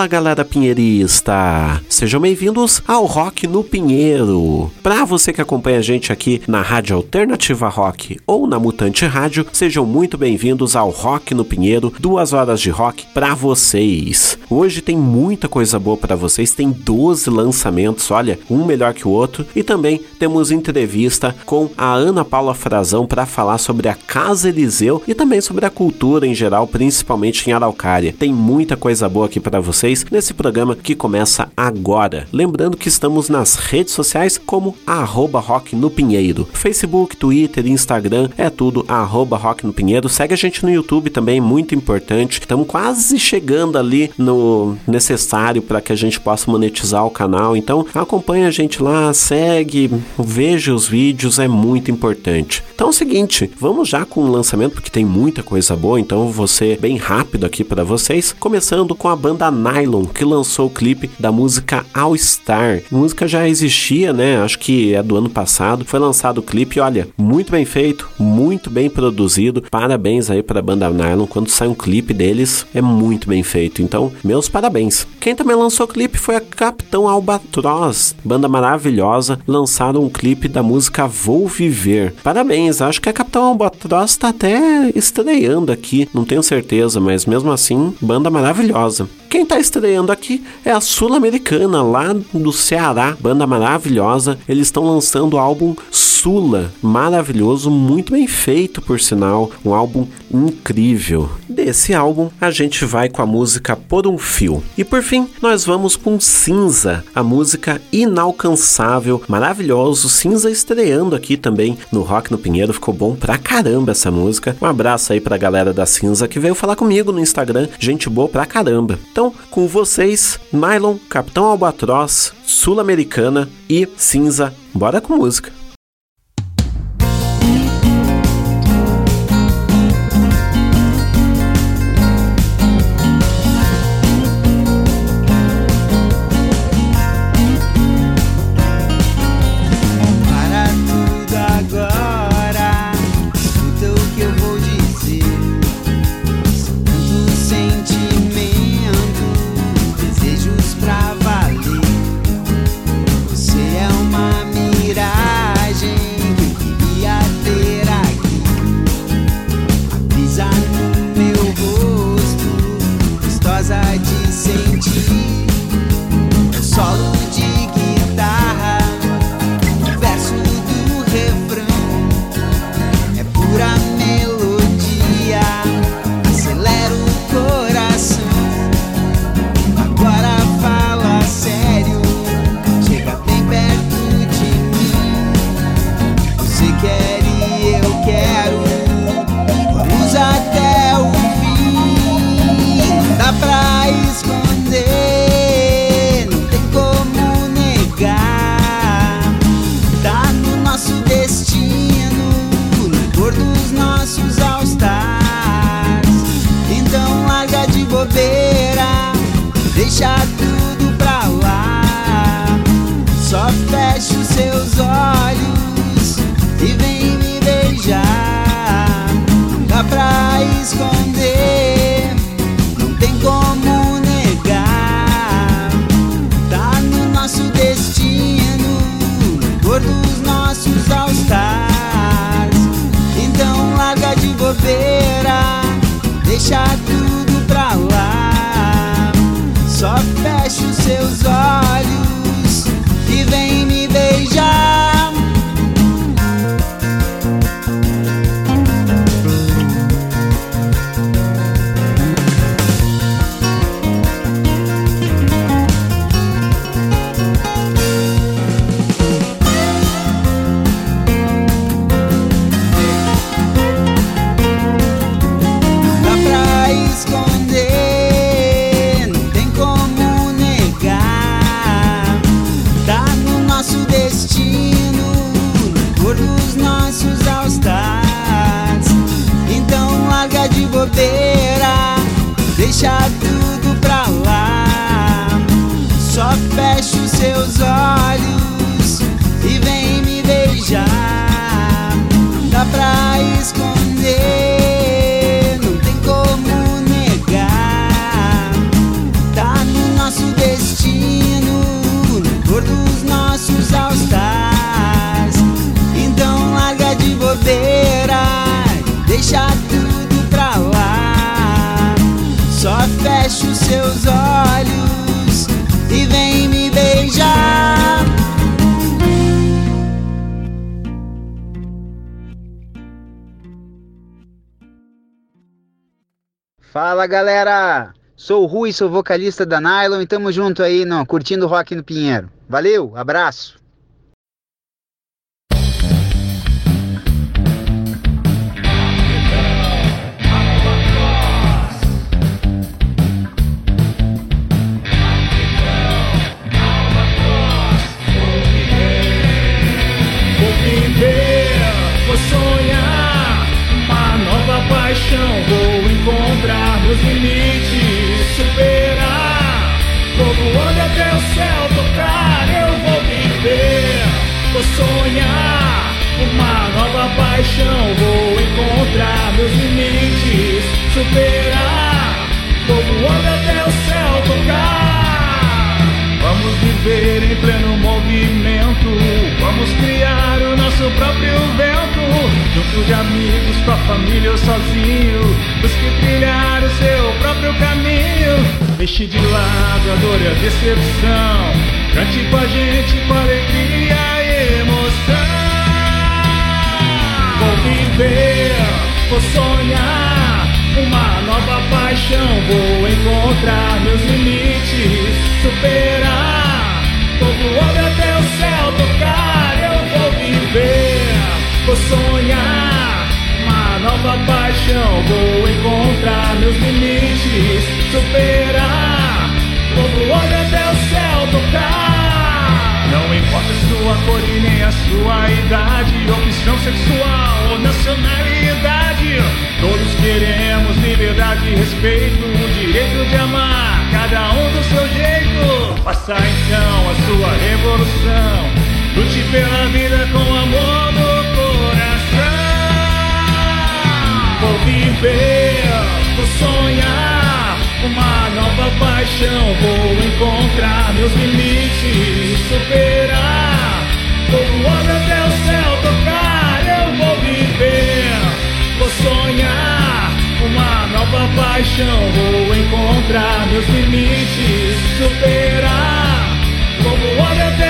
Fala galera pinheirista! Sejam bem-vindos ao Rock no Pinheiro. Para você que acompanha a gente aqui na Rádio Alternativa Rock ou na Mutante Rádio, sejam muito bem-vindos ao Rock no Pinheiro, duas horas de rock para vocês. Hoje tem muita coisa boa para vocês, tem 12 lançamentos, olha, um melhor que o outro, e também temos entrevista com a Ana Paula Frazão para falar sobre a Casa Eliseu e também sobre a cultura em geral, principalmente em Araucária. Tem muita coisa boa aqui para vocês nesse programa que começa agora. Lembrando que estamos nas redes sociais como arroba Rock no Pinheiro. Facebook, Twitter, Instagram, é tudo arroba Rock no Pinheiro. Segue a gente no YouTube também, muito importante. Estamos quase chegando ali no necessário para que a gente possa monetizar o canal. Então acompanha a gente lá, segue, veja os vídeos, é muito importante. Então é o seguinte, vamos já com o lançamento porque tem muita coisa boa, então vou ser bem rápido aqui para vocês, começando com a banda Nylon, que lançou o clipe da música All Star. A música já existia, né? Acho que é do ano passado. Foi lançado o clipe, olha, muito bem feito, muito bem produzido. Parabéns aí para a banda Nylon. Quando sai um clipe deles, é muito bem feito. Então, meus parabéns. Quem também lançou o clipe foi a Capitão Albatroz, banda maravilhosa. Lançaram um clipe da música Vou Viver. Parabéns, acho que a Capitão Albatroz está até estreando aqui, não tenho certeza, mas mesmo assim, banda maravilhosa. Quem está estreando aqui é a Sul-Americana, lá do Ceará, banda maravilhosa. Eles estão lançando o álbum Sula, maravilhoso, muito bem feito por sinal, um álbum incrível. Desse álbum, a gente vai com a música Por um Fio. E por fim, nós vamos com Cinza, a música inalcançável, maravilhoso. Cinza estreando aqui também no Rock no Pinheiro, ficou bom pra caramba essa música. Um abraço aí pra galera da Cinza que veio falar comigo no Instagram, gente boa pra caramba. Então, com vocês, Nylon, Capitão Albatroz, Sul-Americana e Cinza. Bora com música. deixa tudo pra lá. Só fecha os seus olhos e vem me beijar. Dá pra esconder, não tem como negar. Tá no nosso destino, cor dos nossos altares. Então larga de bobeira, deixa tudo. deixa tudo pra lá. Só fecha os seus olhos e vem me beijar. Fala galera! Sou o Rui, sou vocalista da Nylon e tamo junto aí, não, curtindo rock no Pinheiro. Valeu, abraço! Vou sonhar. Uma nova paixão, vou encontrar meus limites, superar. Vou voando até o céu tocar. Vamos viver em pleno movimento, vamos criar o nosso próprio vento. Junto de amigos, com a família ou sozinho, busque trilhar o seu próprio caminho. Deixe de lado a dor e a decepção. Cante com a gente com alegria e emoção. Vou viver, vou sonhar. Uma nova paixão, vou encontrar meus limites, superar. Vou voando até o céu tocar, eu vou viver, vou sonhar. Nova paixão, vou encontrar meus limites, superar. Vou voando até o céu tocar. Não importa sua cor e nem a sua idade, opção sexual ou nacionalidade. Todos queremos liberdade e respeito, o direito de amar, cada um do seu jeito. Faça então a sua revolução, lute pela vida com amor viver, vou sonhar, uma nova paixão, vou encontrar meus limites, superar. Vou voando até o céu tocar, eu vou viver, vou sonhar, uma nova paixão, vou encontrar meus limites, superar. Vou voando até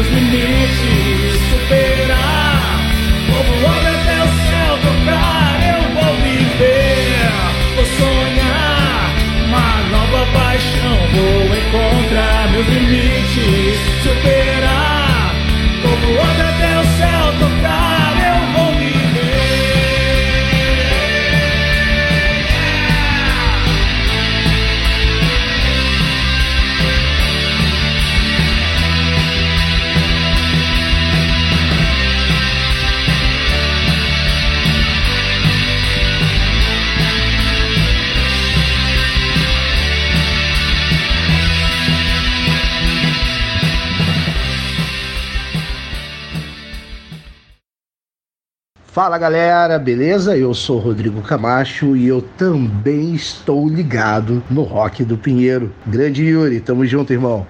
meus limites, superar. Vou voando até o céu tocar. Eu vou viver, vou sonhar uma nova paixão. Vou encontrar meus limites, Fala galera, beleza? Eu sou Rodrigo Camacho e eu também estou ligado no Rock do Pinheiro. Grande Yuri, tamo junto, irmão.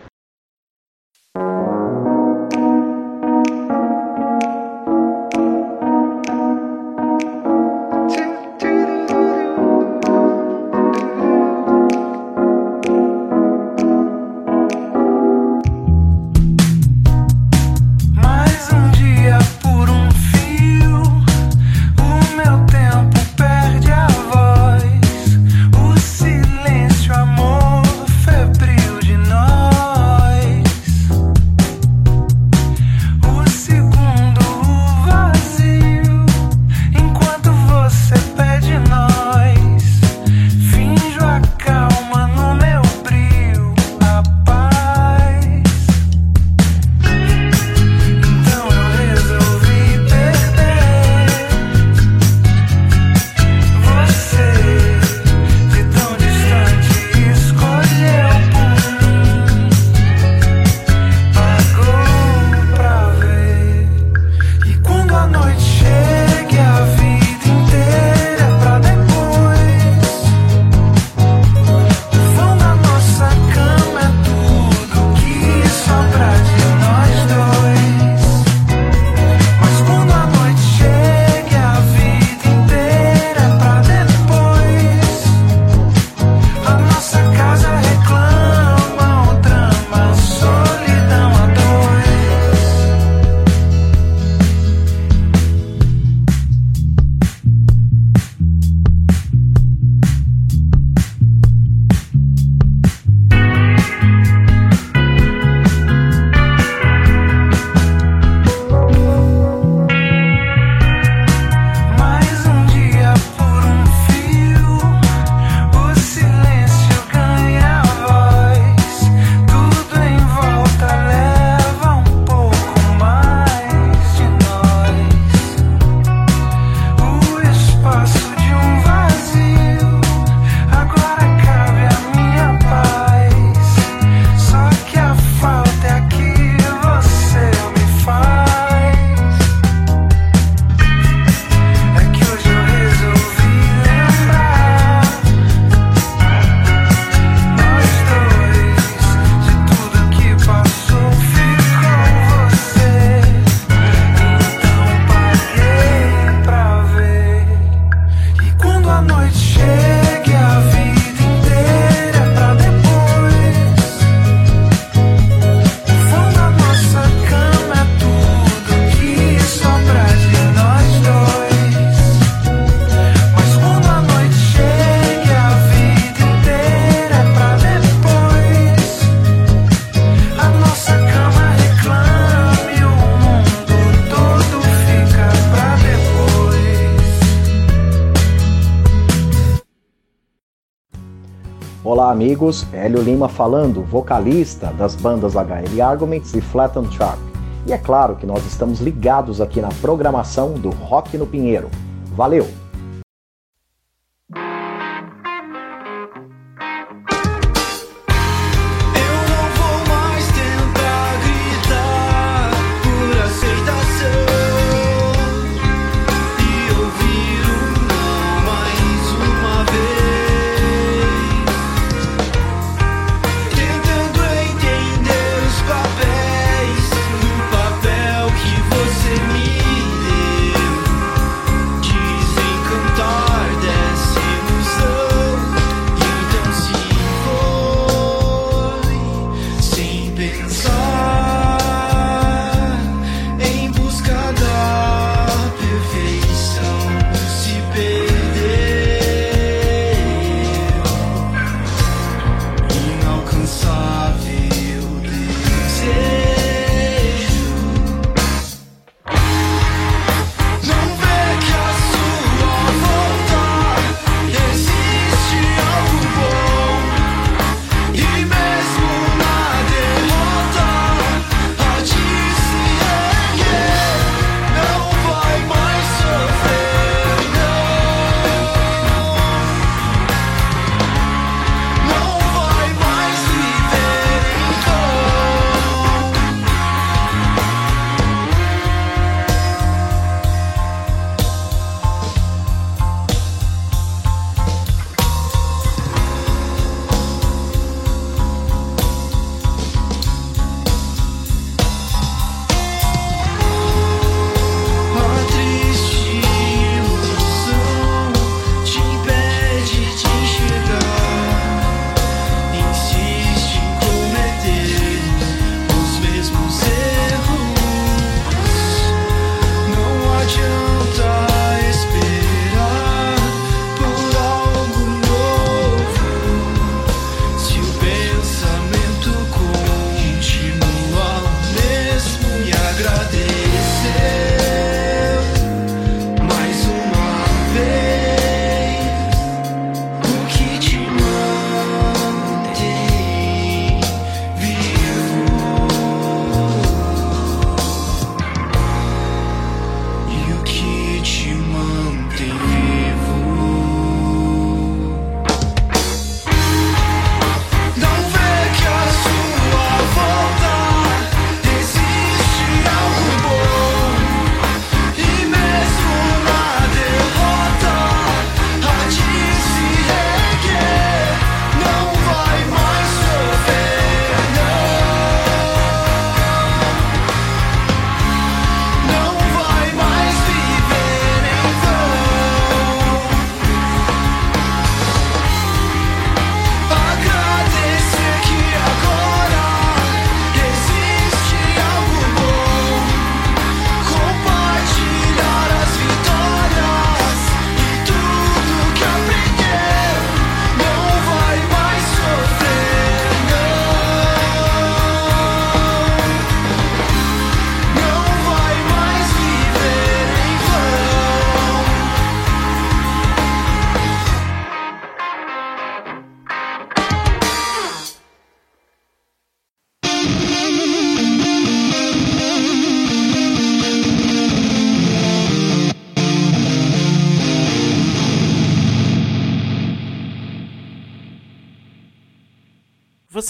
Amigos. Hélio Lima falando, vocalista das bandas HL Arguments e Flattened Sharp. E é claro que nós estamos ligados aqui na programação do Rock no Pinheiro. Valeu!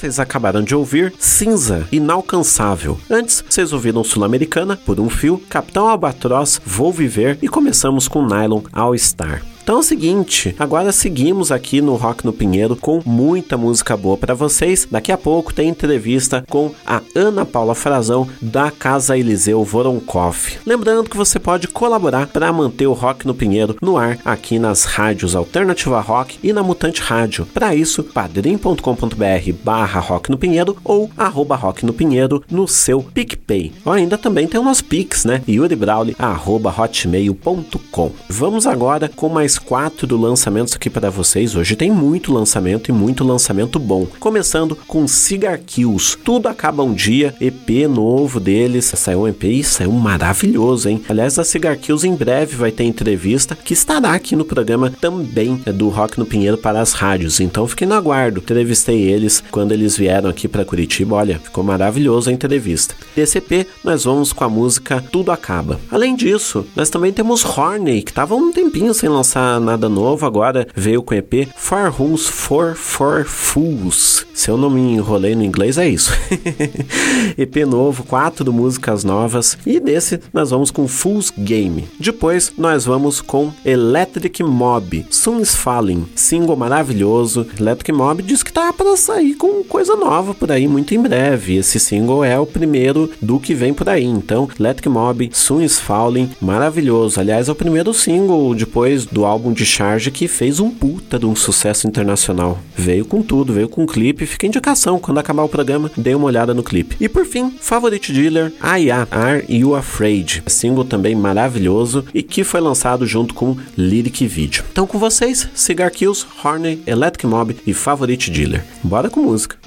Vocês acabaram de ouvir Cinza, Inalcançável. Antes, vocês ouviram Sul-Americana, Por um Fio, Capitão Albatroz, Vou Viver e começamos com Nylon All Star. Então é o seguinte, agora seguimos aqui no Rock no Pinheiro com muita música boa para vocês. Daqui a pouco tem entrevista com a Ana Paula Frazão da Casa Eliseu Voronkov. Lembrando que você pode colaborar para manter o Rock no Pinheiro no ar aqui nas rádios Alternativa Rock e na Mutante Rádio. Para isso, padrim.com.br barra Rock no Pinheiro ou arroba Rock no Pinheiro no seu PicPay. Ou ainda também tem o nosso Pix, né? yuribrauli arroba hotmail.com. Vamos agora com mais quatro lançamentos aqui para vocês. Hoje tem muito lançamento e muito lançamento bom. Começando com Cigar Kills. Tudo acaba um dia, EP novo deles. Saiu um EP e saiu maravilhoso, hein? Aliás, a Cigar Kills em breve vai ter entrevista que estará aqui no programa também é do Rock no Pinheiro para as rádios. Então fiquem no aguardo. Entrevistei eles quando eles vieram aqui para Curitiba. Olha, ficou maravilhoso a entrevista. Desse EP, nós vamos com a música Tudo Acaba. Além disso, nós também temos Horney, que estava um tempinho sem lançar nada novo, agora veio com EP Four Rooms for For Fools. Se eu não me enrolei no inglês, é isso. EP novo, quatro músicas novas. E desse nós vamos com Fool's Game. Depois nós vamos com Electric Mob, Soon is Falling, single maravilhoso. Electric Mob diz que tá para sair com coisa nova por aí muito em breve. Esse single é o primeiro do que vem por aí. Então, Electric Mob, Soon is Falling, maravilhoso. Aliás, é o primeiro single depois do álbum de Charge que fez um puta de um sucesso internacional. Veio com tudo, veio com clipe. Fica indicação, quando acabar o programa, dê uma olhada no clipe. E por fim, Favorite Dealer, Aya, Are You Afraid? Single também maravilhoso e que foi lançado junto com Lyric Video. Então com vocês, Cigar Kills, Horney, Electric Mob e Favorite Dealer. Bora com música.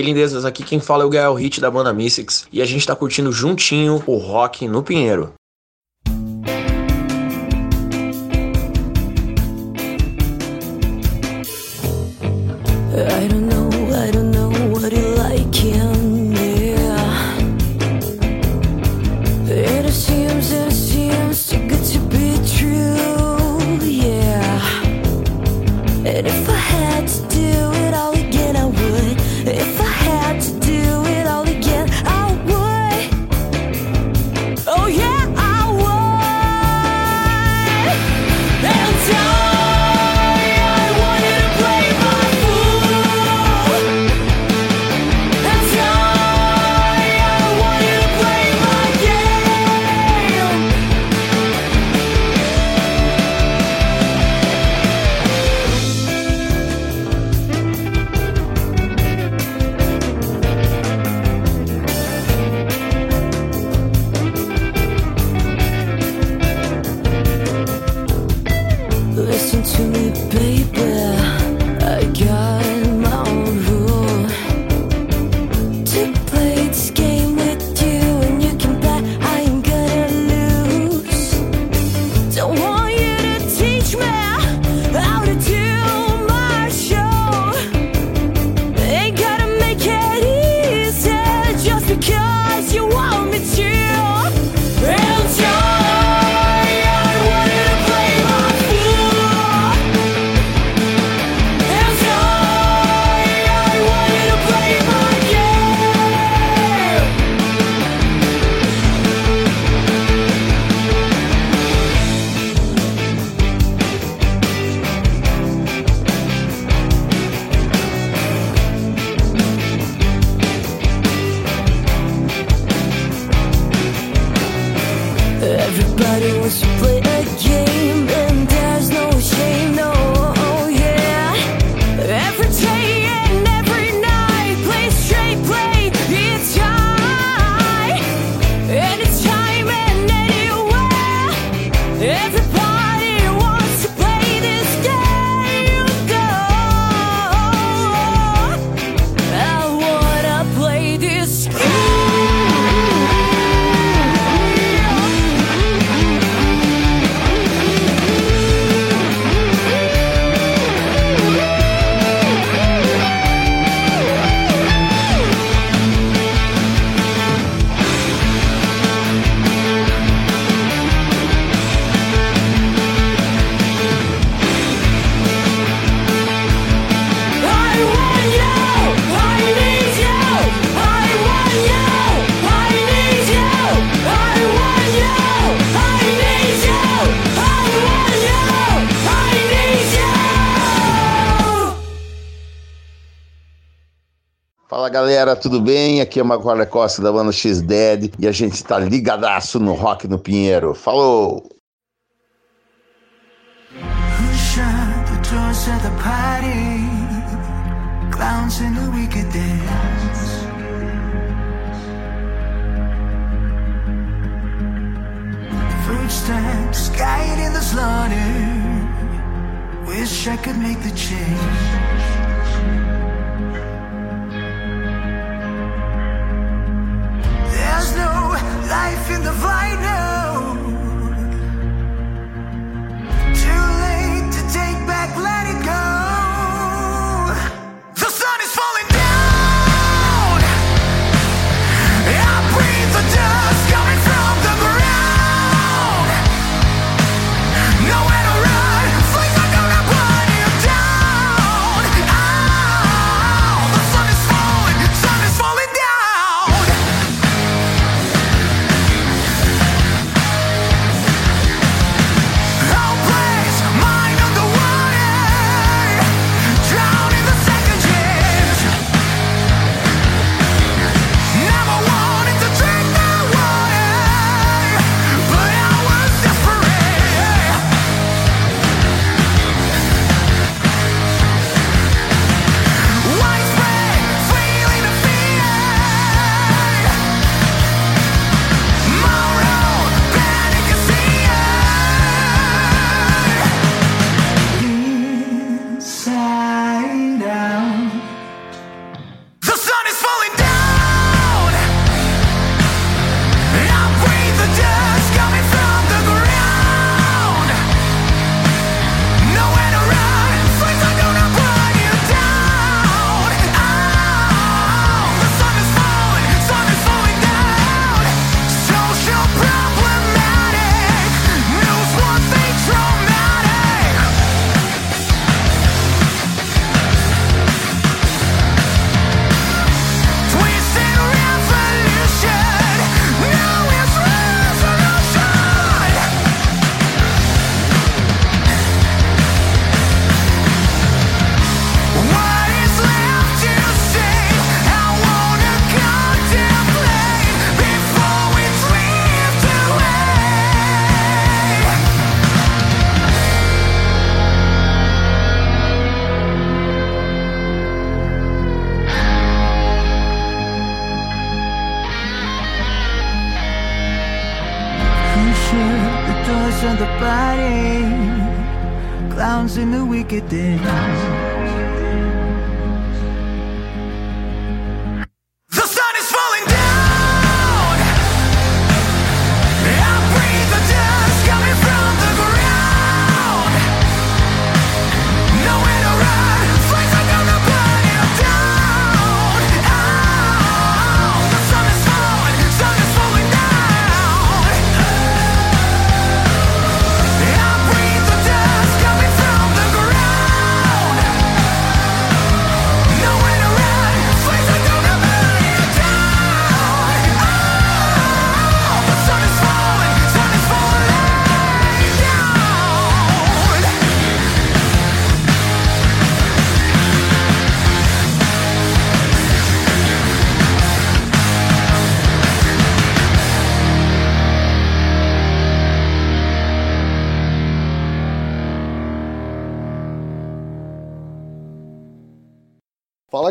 Aí, lindezas, aqui quem fala é o Gael Hit da banda Mystics e a gente tá curtindo juntinho o rock no Pinheiro. galera, tudo bem? Aqui é o Macaulay Costa da banda X-Dead e a gente tá ligadaço no Rock no Pinheiro. Falou! footsteps guiding the slaughter. Wish I could make the change. There's no life in the vine now. Too late to take back letting que there.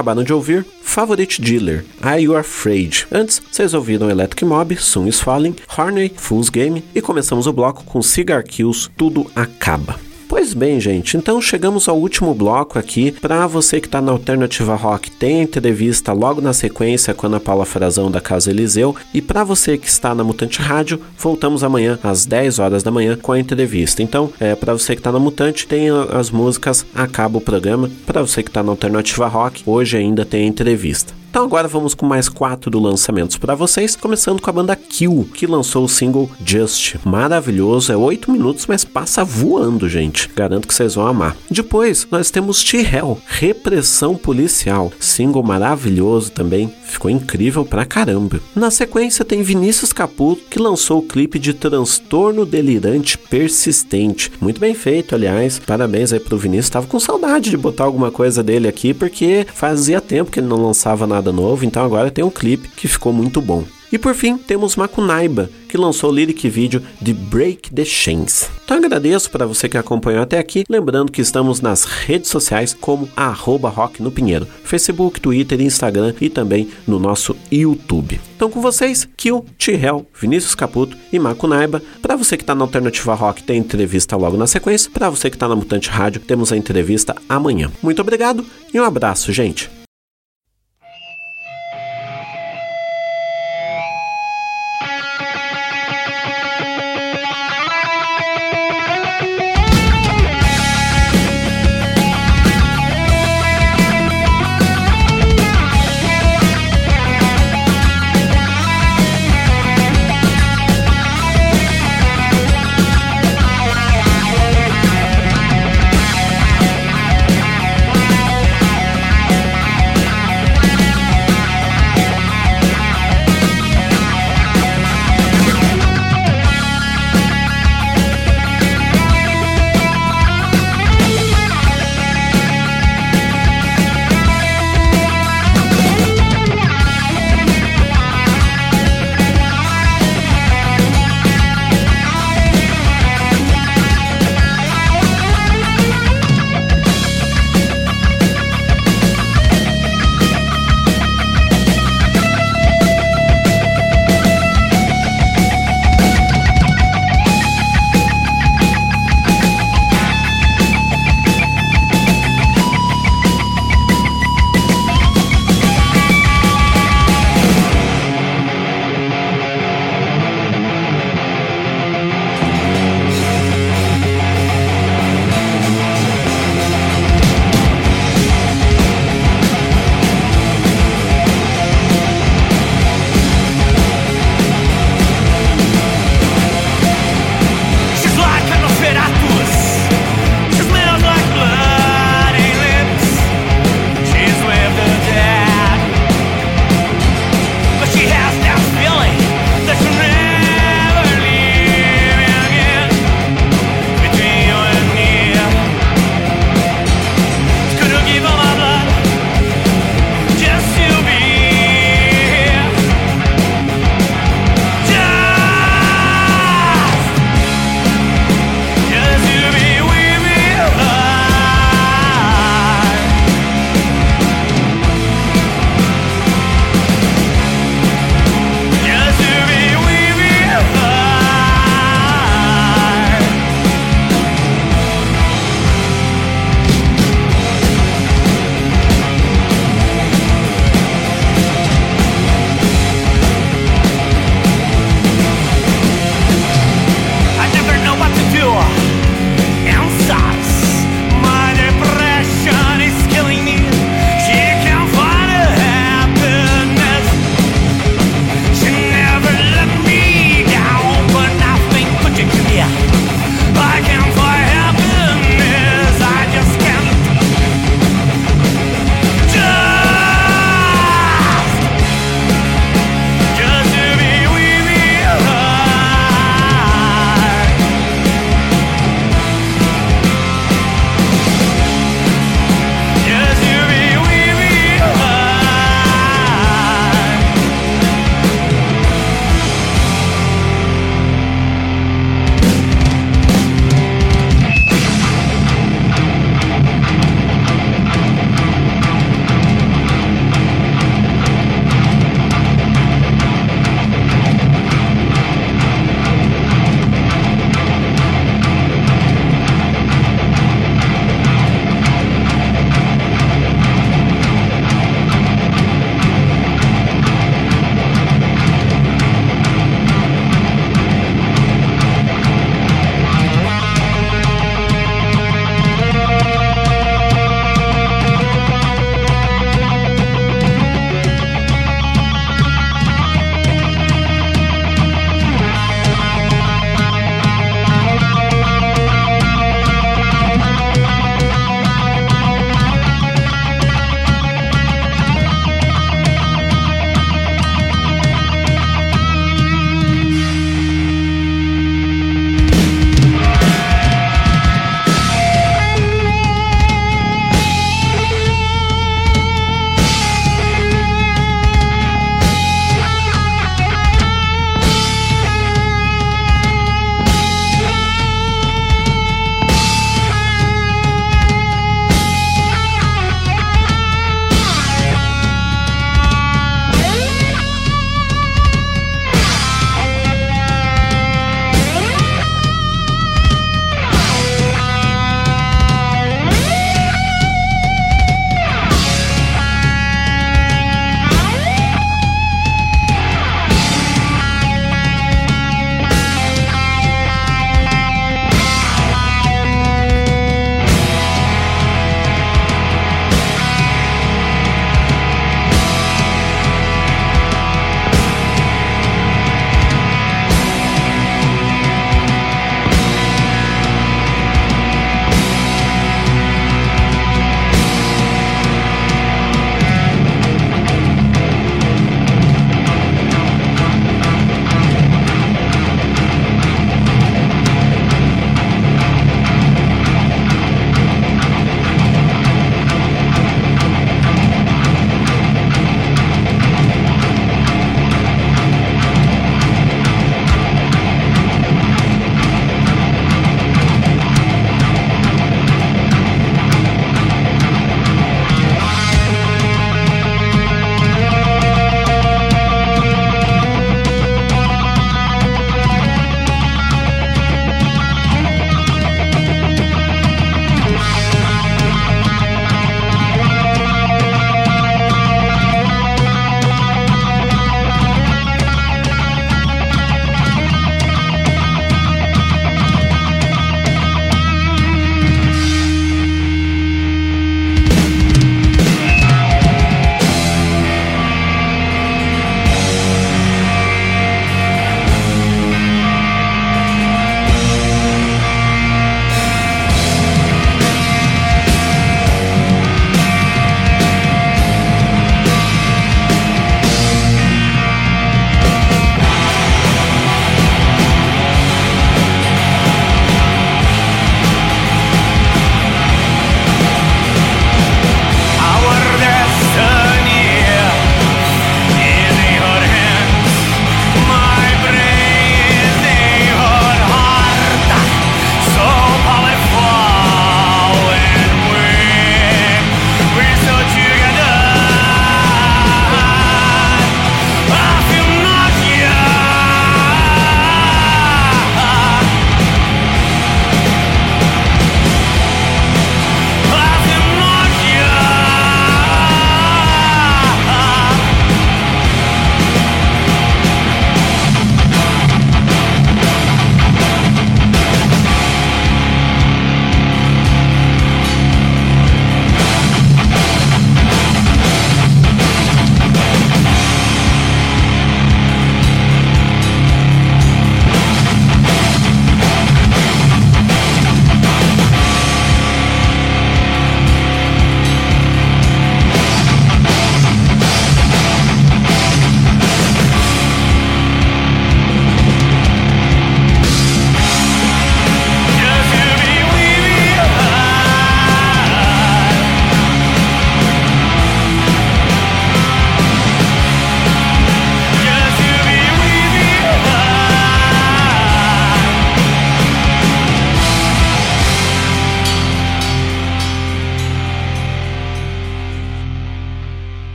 Acabaram de ouvir Favorite Dealer, Are You Afraid? Antes, vocês ouviram Electric Mob, Soon is Falling, Horney, Fool's Game e começamos o bloco com Cigar Kills, Tudo Acaba. Pois bem, gente, então chegamos ao último bloco aqui. Para você que está na Alternativa Rock, tem a entrevista logo na sequência com a Ana Paula Frazão da Casa Eliseu. E para você que está na Mutante Rádio, voltamos amanhã às 10 horas da manhã com a entrevista. Então, é, para você que está na Mutante, tem as músicas, acaba o programa. Para você que está na Alternativa Rock, hoje ainda tem a entrevista. Então agora vamos com mais quatro lançamentos para vocês, começando com a banda Kill, que lançou o single Just. Maravilhoso, é oito minutos, mas passa voando, gente. Garanto que vocês vão amar. Depois, nós temos T-Hell, Repressão Policial, single maravilhoso também, ficou incrível pra caramba. Na sequência tem Vinícius Caputo, que lançou o clipe de Transtorno Delirante Persistente. Muito bem feito, aliás. Parabéns aí pro Vinícius. Tava com saudade de botar alguma coisa dele aqui, porque fazia tempo que ele não lançava nada novo, então agora tem um clipe que ficou muito bom. E por fim, temos Makunaiba, que lançou o lyric vídeo de Break the Chains. Então agradeço para você que acompanhou até aqui, lembrando que estamos nas redes sociais como arroba Rock no Pinheiro, Facebook, Twitter, Instagram e também no nosso YouTube. Então com vocês, Kill, T-Hell, Vinícius Caputo e Makunaiba. Para você que está na Alternativa Rock, tem entrevista logo na sequência. Para você que está na Mutante Rádio, temos a entrevista amanhã. Muito obrigado e um abraço, gente.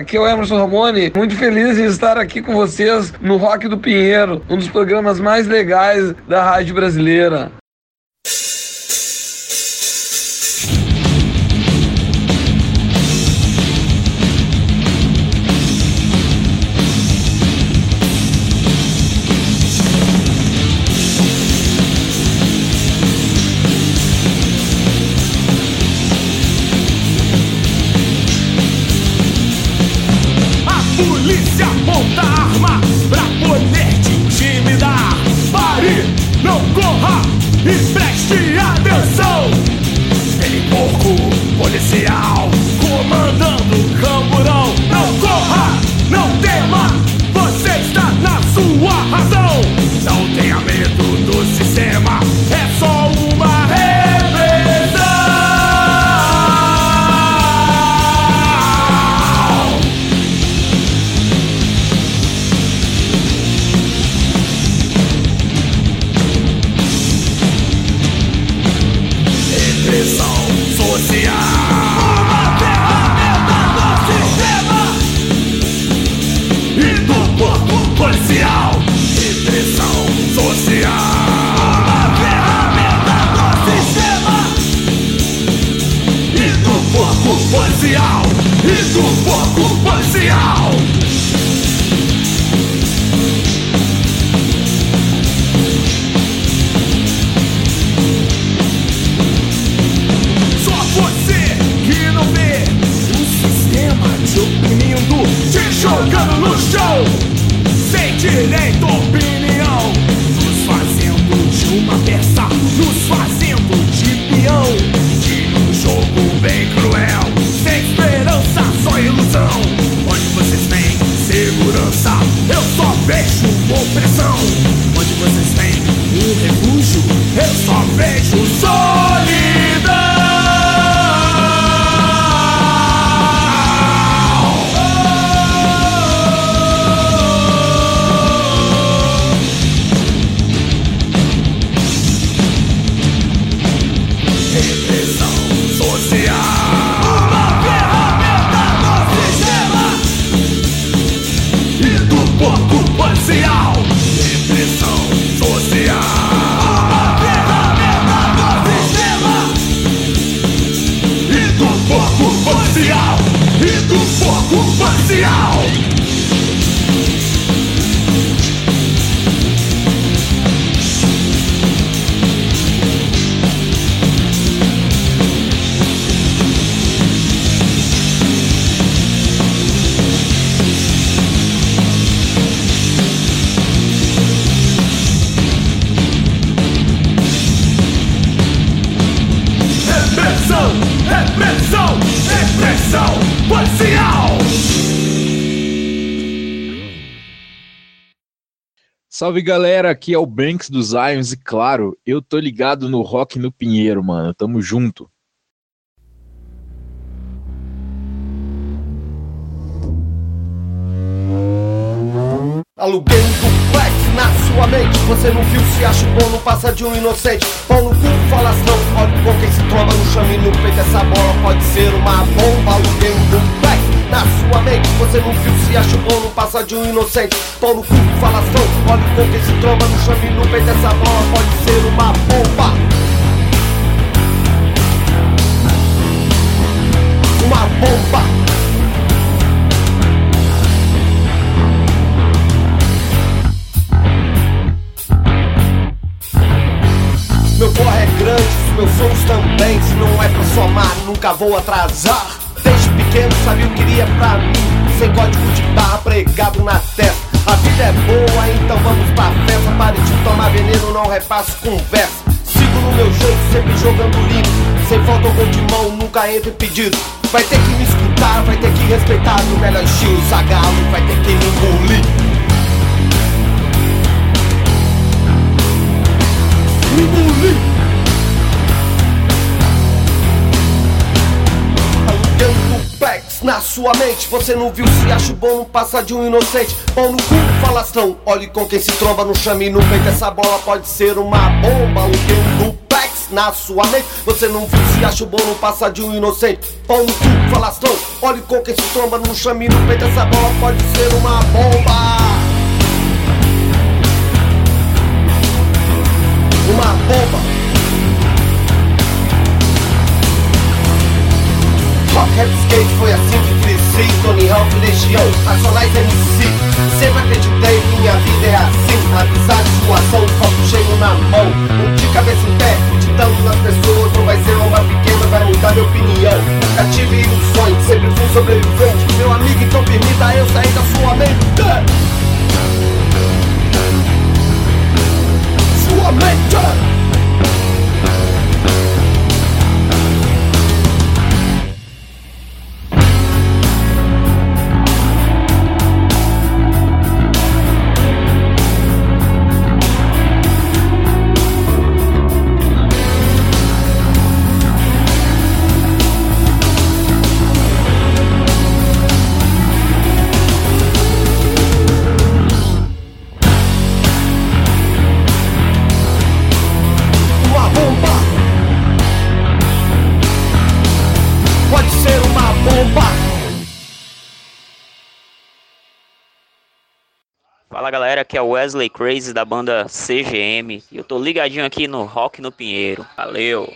Aqui é o Emerson Ramone. Muito feliz em estar aqui com vocês no Rock do Pinheiro, um dos programas mais legais da rádio brasileira. Salve galera, aqui é o Banks dos Ions e claro, eu tô ligado no Rock no Pinheiro, mano. Tamo junto. Aluguei um duplex na sua mente. Você não viu se acha bom, não passa de um inocente. Pau no cu, falastrão, olha com quem se tromba no chame no peito. Essa bola pode ser uma bomba. Aluguei um duplex na sua mente. Você não viu se acha bom, não passa de um inocente. Pau no cu, falastrão, olha com quem se tromba no chame no peito. Essa bola pode ser uma bomba. Uma bomba Meu corre é grande, os meus sons também. Se não é pra somar, nunca vou atrasar. Desde pequeno sabia o que queria pra mim. Sem código de barra pregado na testa. A vida é boa, então vamos pra festa. Pare de tomar veneno, não repasso conversa. Sigo no meu jeito, sempre jogando limpo. Sem falta ou de mão, nunca entro pedido. Vai ter que me escutar, vai ter que respeitar. No melhor estilo, vai ter que me engolir. Engolir. Alugando duplex na sua mente Você não viu se acha bom, não passa de um inocente Pau no cu, falastrão Olhe com quem se tromba no chame no peito Essa bola pode ser uma bomba Aluguei um duplex na sua mente. Você não viu se acha bom, não passa de um inocente. Pau no cu, falastrão, olhe com quem se tromba, não chame no peito. Essa bola pode ser uma bomba. Uma bomba. Rockhead Skate foi assim que cresci. Tony Hawk, Legião, Racionais MC Sempre acreditei, minha vida é assim. Amizade, suação, copo cheio na mão. Um de cabeça em pé, ditando nas pessoas. Não vai ser uma pequena, vai mudar minha opinião. Nunca tive ilusões, sempre fui sobrevivente. Meu amigo, então permita eu sair da sua mente Sua Fala galera, aqui é o Wesley Crazy da banda CGM e eu tô ligadinho aqui no Rock no Pinheiro. Valeu!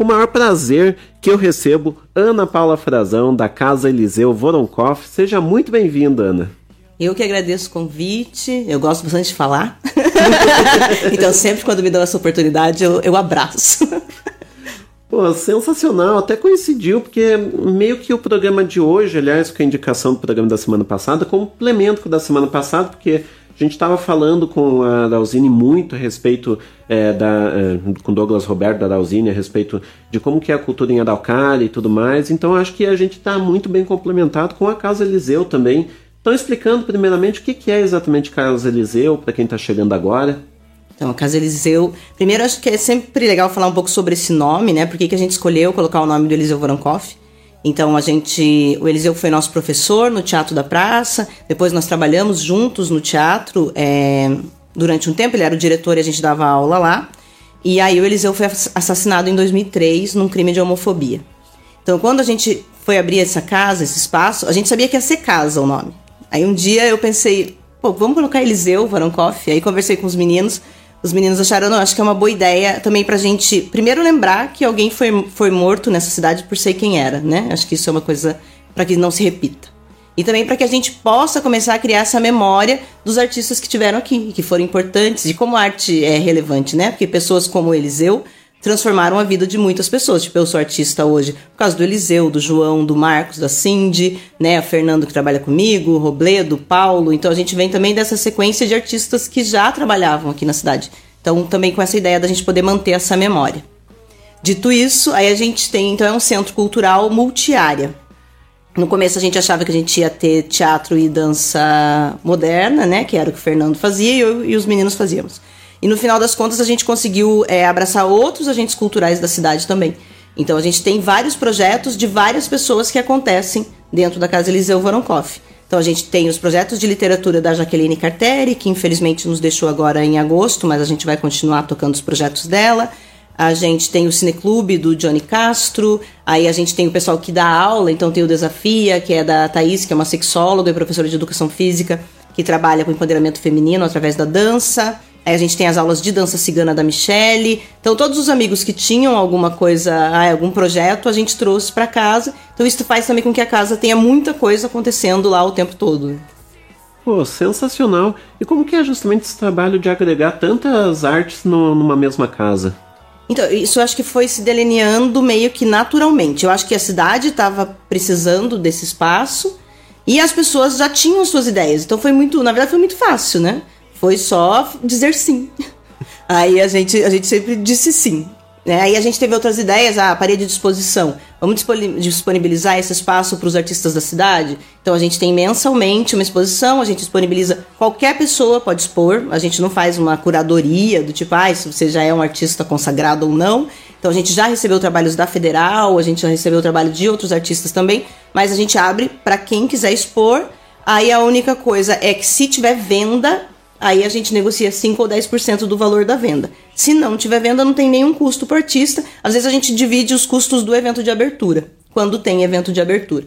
Com o maior prazer que eu recebo Ana Paula Frazão, da Casa Eliseu Voronkov. Seja muito bem-vinda, Ana. Eu que agradeço o convite, eu gosto bastante de falar. então, sempre quando me dão essa oportunidade, eu, eu abraço. Pô, sensacional, até coincidiu, porque meio que o programa de hoje, aliás, com a indicação do programa da semana passada, complemento com o da semana passada, porque a gente estava falando com a Dalzine muito a respeito é, da. É, com Douglas Roberto da Dalzine, a respeito de como que é a cultura em Araucária e tudo mais. Então acho que a gente está muito bem complementado com a Casa Eliseu também. Então explicando primeiramente o que, que é exatamente Casa Eliseu, para quem está chegando agora. Então, a Casa Eliseu. Primeiro, acho que é sempre legal falar um pouco sobre esse nome, né? Por que, que a gente escolheu colocar o nome do Eliseu Voronkoff. Então, a gente. O Eliseu foi nosso professor no Teatro da Praça. Depois, nós trabalhamos juntos no teatro é, durante um tempo. Ele era o diretor e a gente dava aula lá. E aí, o Eliseu foi assassinado em 2003 num crime de homofobia. Então, quando a gente foi abrir essa casa, esse espaço, a gente sabia que ia ser casa o nome. Aí, um dia eu pensei, pô, vamos colocar Eliseu Voronkoff. Aí, conversei com os meninos. Os meninos acharam, não, acho que é uma boa ideia também pra gente, primeiro, lembrar que alguém foi, foi morto nessa cidade por ser quem era, né? Acho que isso é uma coisa para que não se repita. E também para que a gente possa começar a criar essa memória dos artistas que tiveram aqui, que foram importantes, de como a arte é relevante, né? Porque pessoas como Eliseu transformaram a vida de muitas pessoas. Tipo, eu sou artista hoje por causa do Eliseu, do João, do Marcos, da Cindy, né? O Fernando que trabalha comigo, o Robledo, o Paulo. Então a gente vem também dessa sequência de artistas que já trabalhavam aqui na cidade. Então também com essa ideia da gente poder manter essa memória. Dito isso, aí a gente tem, então é um centro cultural multiárea. No começo a gente achava que a gente ia ter teatro e dança moderna, né? Que era o que o Fernando fazia e, eu, e os meninos fazíamos. E no final das contas a gente conseguiu é, abraçar outros agentes culturais da cidade também. Então a gente tem vários projetos de várias pessoas que acontecem dentro da Casa Eliseu Voronkoff. Então a gente tem os projetos de literatura da Jaqueline Carteri, que infelizmente nos deixou agora em agosto, mas a gente vai continuar tocando os projetos dela. A gente tem o Cineclube do Johnny Castro, aí a gente tem o pessoal que dá aula, então tem o Desafia, que é da Thaís, que é uma sexóloga e professora de educação física, que trabalha com empoderamento feminino através da dança. Aí a gente tem as aulas de dança cigana da Michelle. Então, todos os amigos que tinham alguma coisa, ah, algum projeto, a gente trouxe para casa. Então, isso faz também com que a casa tenha muita coisa acontecendo lá o tempo todo. Pô, sensacional. E como que é justamente esse trabalho de agregar tantas artes no- numa mesma casa? Então, isso eu acho que foi se delineando meio que naturalmente. Eu acho que a cidade estava precisando desse espaço e as pessoas já tinham suas ideias. Então foi muito, na verdade foi muito fácil, né? Foi só dizer sim. Aí a gente, a gente sempre disse sim. Né? Aí a gente teve outras ideias, a parede de exposição. Vamos disponi- disponibilizar esse espaço para os artistas da cidade? Então a gente tem mensalmente uma exposição, a gente disponibiliza, qualquer pessoa pode expor, a gente não faz uma curadoria do tipo, ah, se você já é um artista consagrado ou não. Então a gente já recebeu trabalhos da Federal, a gente já recebeu trabalho de outros artistas também, mas a gente abre para quem quiser expor. Aí a única coisa é que se tiver venda, Aí a gente negocia 5 ou 10% do valor da venda. Se não tiver venda, não tem nenhum custo para artista. Às vezes a gente divide os custos do evento de abertura, quando tem evento de abertura.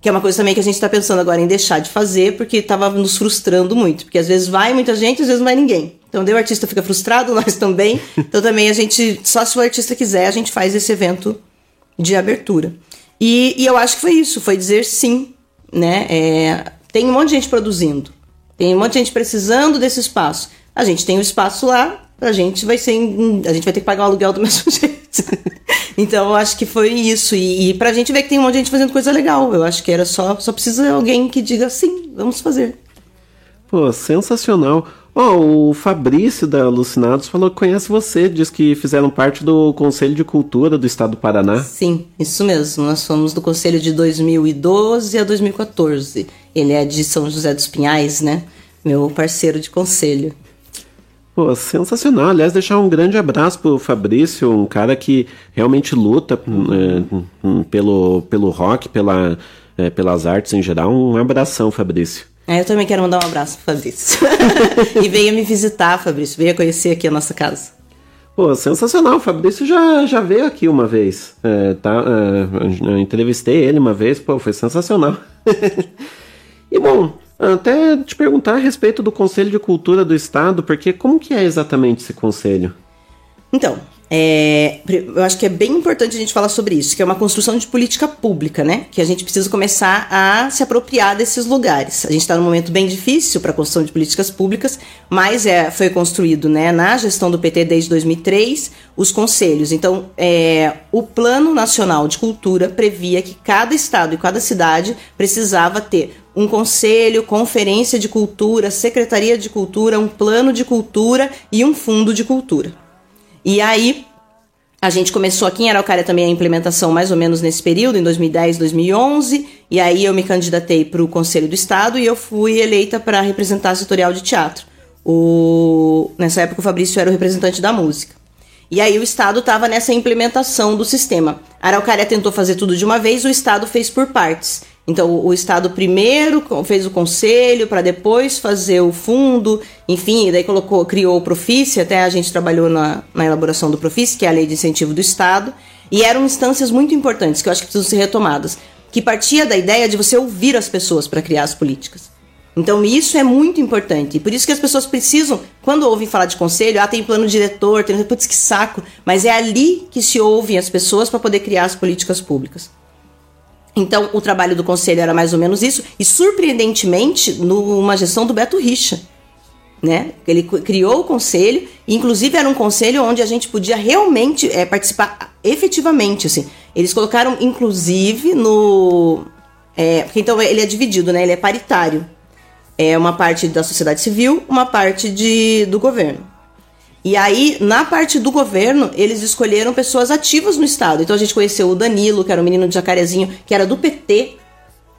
Que é uma coisa também que a gente está pensando agora em deixar de fazer, porque estava nos frustrando muito. Porque às vezes vai muita gente, às vezes não vai ninguém. Então daí o artista fica frustrado, nós também. Então também a gente, só se o artista quiser, a gente faz esse evento de abertura. E, e eu acho que foi isso, foi dizer sim. Né? É, tem um monte de gente produzindo. Tem um monte de gente precisando desse espaço. A gente tem o espaço lá, a gente vai ser. A gente vai ter que pagar o aluguel do mesmo jeito. então eu acho que foi isso. E, e pra gente ver que tem um monte de gente fazendo coisa legal. Eu acho que era só. Só precisa alguém que diga sim, vamos fazer. Pô, sensacional. Ó, o Fabrício da Alucinados falou que conhece você, diz que fizeram parte do Conselho de Cultura do Estado do Paraná. Sim, isso mesmo. Nós fomos do conselho de 2012 a 2014. Ele é de São José dos Pinhais, né? Meu parceiro de conselho. Pô, sensacional. Aliás, deixar um grande abraço pro Fabrício, um cara que realmente luta é, pelo, pelo rock, pela, é, pelas artes em geral. Um abração, Fabrício. É, eu também quero mandar um abraço pro Fabrício. e venha me visitar, Fabrício. Venha conhecer aqui a nossa casa. Pô, sensacional. O Fabrício já, já veio aqui uma vez. É, tá, é, eu entrevistei ele uma vez, pô, foi sensacional. e bom, até te perguntar a respeito do Conselho de Cultura do Estado, porque como que é exatamente esse conselho? Então, É, eu acho que é bem importante a gente falar sobre isso, que é uma construção de política pública, né? Que a gente precisa começar a se apropriar desses lugares. A gente está num momento bem difícil para a construção de políticas públicas, mas é, foi construído, né, na gestão do PT desde 2003, os conselhos. Então, é, o Plano Nacional de Cultura previa que cada estado e cada cidade precisava ter um conselho, conferência de cultura, secretaria de cultura, um plano de cultura e um fundo de cultura. E aí, a gente começou aqui em Araucária também a implementação mais ou menos nesse período, em 2010, 2011. E aí eu me candidatei para o Conselho do Estado e eu fui eleita para representar a setorial de teatro. O... Nessa época o Fabrício era o representante da música. E aí o Estado estava nessa implementação do sistema. A Araucária tentou fazer tudo de uma vez, o Estado fez por partes. Então o Estado primeiro fez o conselho para depois fazer o fundo, enfim, daí colocou, criou o Profice, até a gente trabalhou na, na elaboração do Profice, que é a lei de incentivo do Estado, e eram instâncias muito importantes que eu acho que precisam ser retomadas, que partia da ideia de você ouvir as pessoas para criar as políticas. Então isso é muito importante. E por isso que as pessoas precisam, quando ouvem falar de conselho, ah, tem plano diretor, tem putz, que saco. Mas é ali que se ouvem as pessoas para poder criar as políticas públicas. Então, o trabalho do conselho era mais ou menos isso, e surpreendentemente, numa gestão do Beto Richa. Né? Ele criou o conselho, e inclusive era um conselho onde a gente podia realmente eh, participar efetivamente. Assim. Eles colocaram, inclusive, no. é, então ele é dividido, né? Ele é paritário. É uma parte da sociedade civil, uma parte de, do governo. E aí, na parte do governo, eles escolheram pessoas ativas no Estado. Então a gente conheceu o Danilo, que era um menino de Jacarezinho, que era do PT.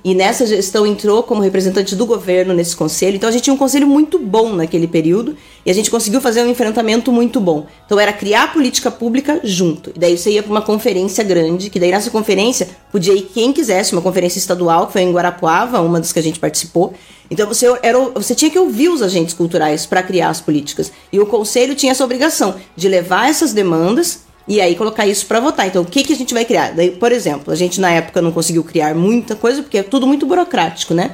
E nessa gestão entrou como representante do governo nesse conselho. Então a gente tinha um conselho muito bom naquele período. E a gente conseguiu fazer um enfrentamento muito bom. Então era criar política pública junto. E daí você ia para uma conferência grande, que daí nessa conferência podia ir quem quisesse, uma conferência estadual, que foi em Guarapuava, uma das que a gente participou. Então você, era, você tinha que ouvir os agentes culturais para criar as políticas. E o conselho tinha essa obrigação de levar essas demandas e aí colocar isso para votar. Então o que, que a gente vai criar? Daí, por exemplo, a gente na época não conseguiu criar muita coisa porque é tudo muito burocrático, né?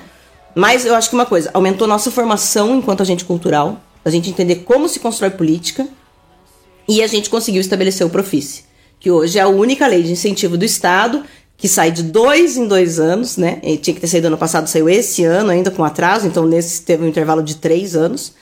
Mas eu acho que uma coisa, aumentou nossa formação enquanto agente cultural, a gente entender como se constrói política e a gente conseguiu estabelecer o Profice, que hoje é a única lei de incentivo do Estado que sai de dois em dois anos, né? E tinha que ter saído ano passado, saiu esse ano ainda com atraso, então nesse teve um intervalo de três anos.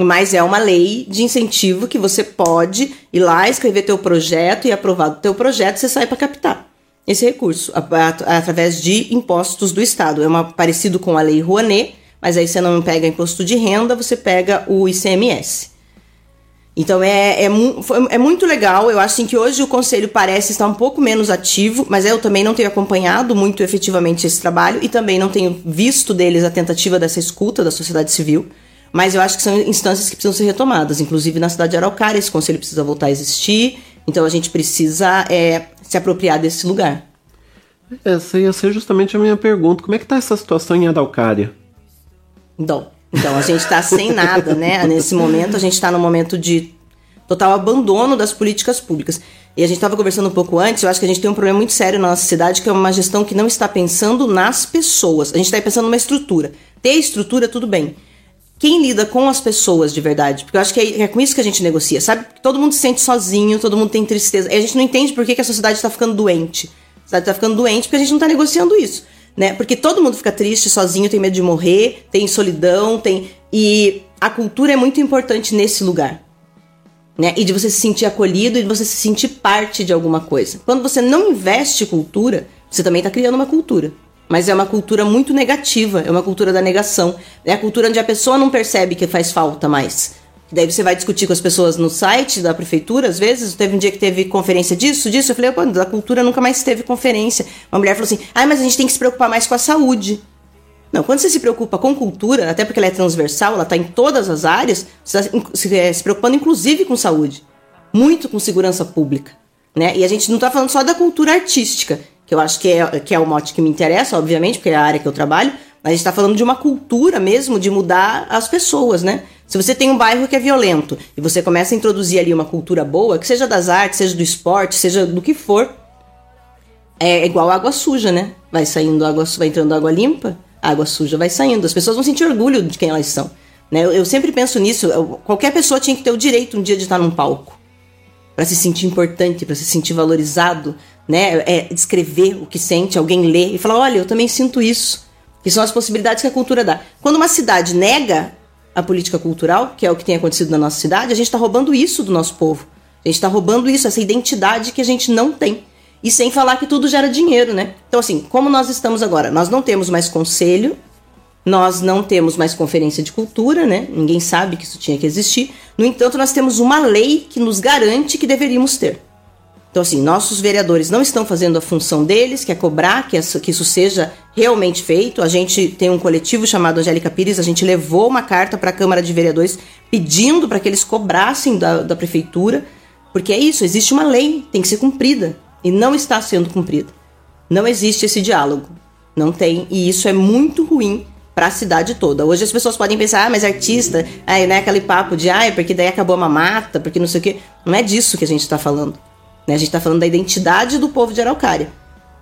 Mas é uma lei de incentivo que você pode ir lá, escrever teu projeto e aprovado teu projeto, você sai para captar esse recurso a- a- através de impostos do Estado. É uma, parecido com a lei Rouanet, mas aí você não pega imposto de renda, você pega o ICMS. Então é, é, é muito legal. Eu acho assim, que hoje o conselho parece estar um pouco menos ativo, mas eu também não tenho acompanhado muito efetivamente esse trabalho e também não tenho visto deles a tentativa dessa escuta da sociedade civil. Mas eu acho que são instâncias que precisam ser retomadas. Inclusive na cidade de Araucária, esse conselho precisa voltar a existir. Então a gente precisa é, se apropriar desse lugar. Essa ia ser justamente a minha pergunta. Como é que tá essa situação em Araucária? Então, então a gente está sem nada, né? Nesse momento, a gente está no momento de total abandono das políticas públicas. E a gente estava conversando um pouco antes, eu acho que a gente tem um problema muito sério na nossa cidade, que é uma gestão que não está pensando nas pessoas. A gente está pensando numa estrutura. Ter estrutura, tudo bem. Quem lida com as pessoas de verdade? Porque eu acho que é, é com isso que a gente negocia, sabe? Todo mundo se sente sozinho, todo mundo tem tristeza. E a gente não entende por que, que a sociedade está ficando doente. A sociedade está ficando doente porque a gente não está negociando isso. Né? Porque todo mundo fica triste, sozinho, tem medo de morrer, tem solidão, tem. E a cultura é muito importante nesse lugar. Né? E de você se sentir acolhido e de você se sentir parte de alguma coisa. Quando você não investe cultura, você também está criando uma cultura. Mas é uma cultura muito negativa, é uma cultura da negação. É a cultura onde a pessoa não percebe que faz falta mais. Daí você vai discutir com as pessoas no site da prefeitura, às vezes. Teve um dia que teve conferência disso, disso. Eu falei, pô, da cultura nunca mais teve conferência. Uma mulher falou assim: ah, mas a gente tem que se preocupar mais com a saúde. Não, quando você se preocupa com cultura, até porque ela é transversal, ela está em todas as áreas, você está se, eh, se preocupando inclusive com saúde, muito com segurança pública. Né? E a gente não está falando só da cultura artística, que eu acho que é, que é o mote que me interessa, obviamente, porque é a área que eu trabalho, mas a gente está falando de uma cultura mesmo de mudar as pessoas, né? Se você tem um bairro que é violento e você começa a introduzir ali uma cultura boa, que seja das artes, seja do esporte, seja do que for, é igual água suja, né? Vai saindo água, vai entrando água limpa, água suja vai saindo. As pessoas vão sentir orgulho de quem elas são. Né? Eu, eu sempre penso nisso. eu- qualquer pessoa tinha que ter o direito um dia de estar num palco. para se sentir importante, para se sentir valorizado, né? É descrever o que sente, alguém lê e falar: olha, eu também sinto isso. Que são as possibilidades que a cultura dá. Quando uma cidade nega a política cultural, que é o que tem acontecido na nossa cidade, a gente está roubando isso do nosso povo. A gente está roubando isso, essa identidade que a gente não tem. E sem falar que tudo gera dinheiro, né? Então, assim, como nós estamos agora? Nós não temos mais conselho, nós não temos mais conferência de cultura, né? Ninguém sabe que isso tinha que existir. No entanto, nós temos uma lei que nos garante que deveríamos ter. Então, assim, nossos vereadores não estão fazendo a função deles, que é cobrar que isso, seja realmente feito. A gente tem um coletivo chamado Angélica Pires, a gente levou uma carta para a Câmara de Vereadores pedindo para que eles cobrassem da, da prefeitura, porque é isso, existe uma lei, tem que ser cumprida, e não está sendo cumprida. Não existe esse diálogo. Não tem, e isso é muito ruim para a cidade toda. Hoje as pessoas podem pensar, ah, mas artista, aí, né, aquele papo de, ah, porque daí acabou a mamata, porque não sei o quê. Não é disso que a gente está falando. Né? A gente está falando da identidade do povo de Araucária.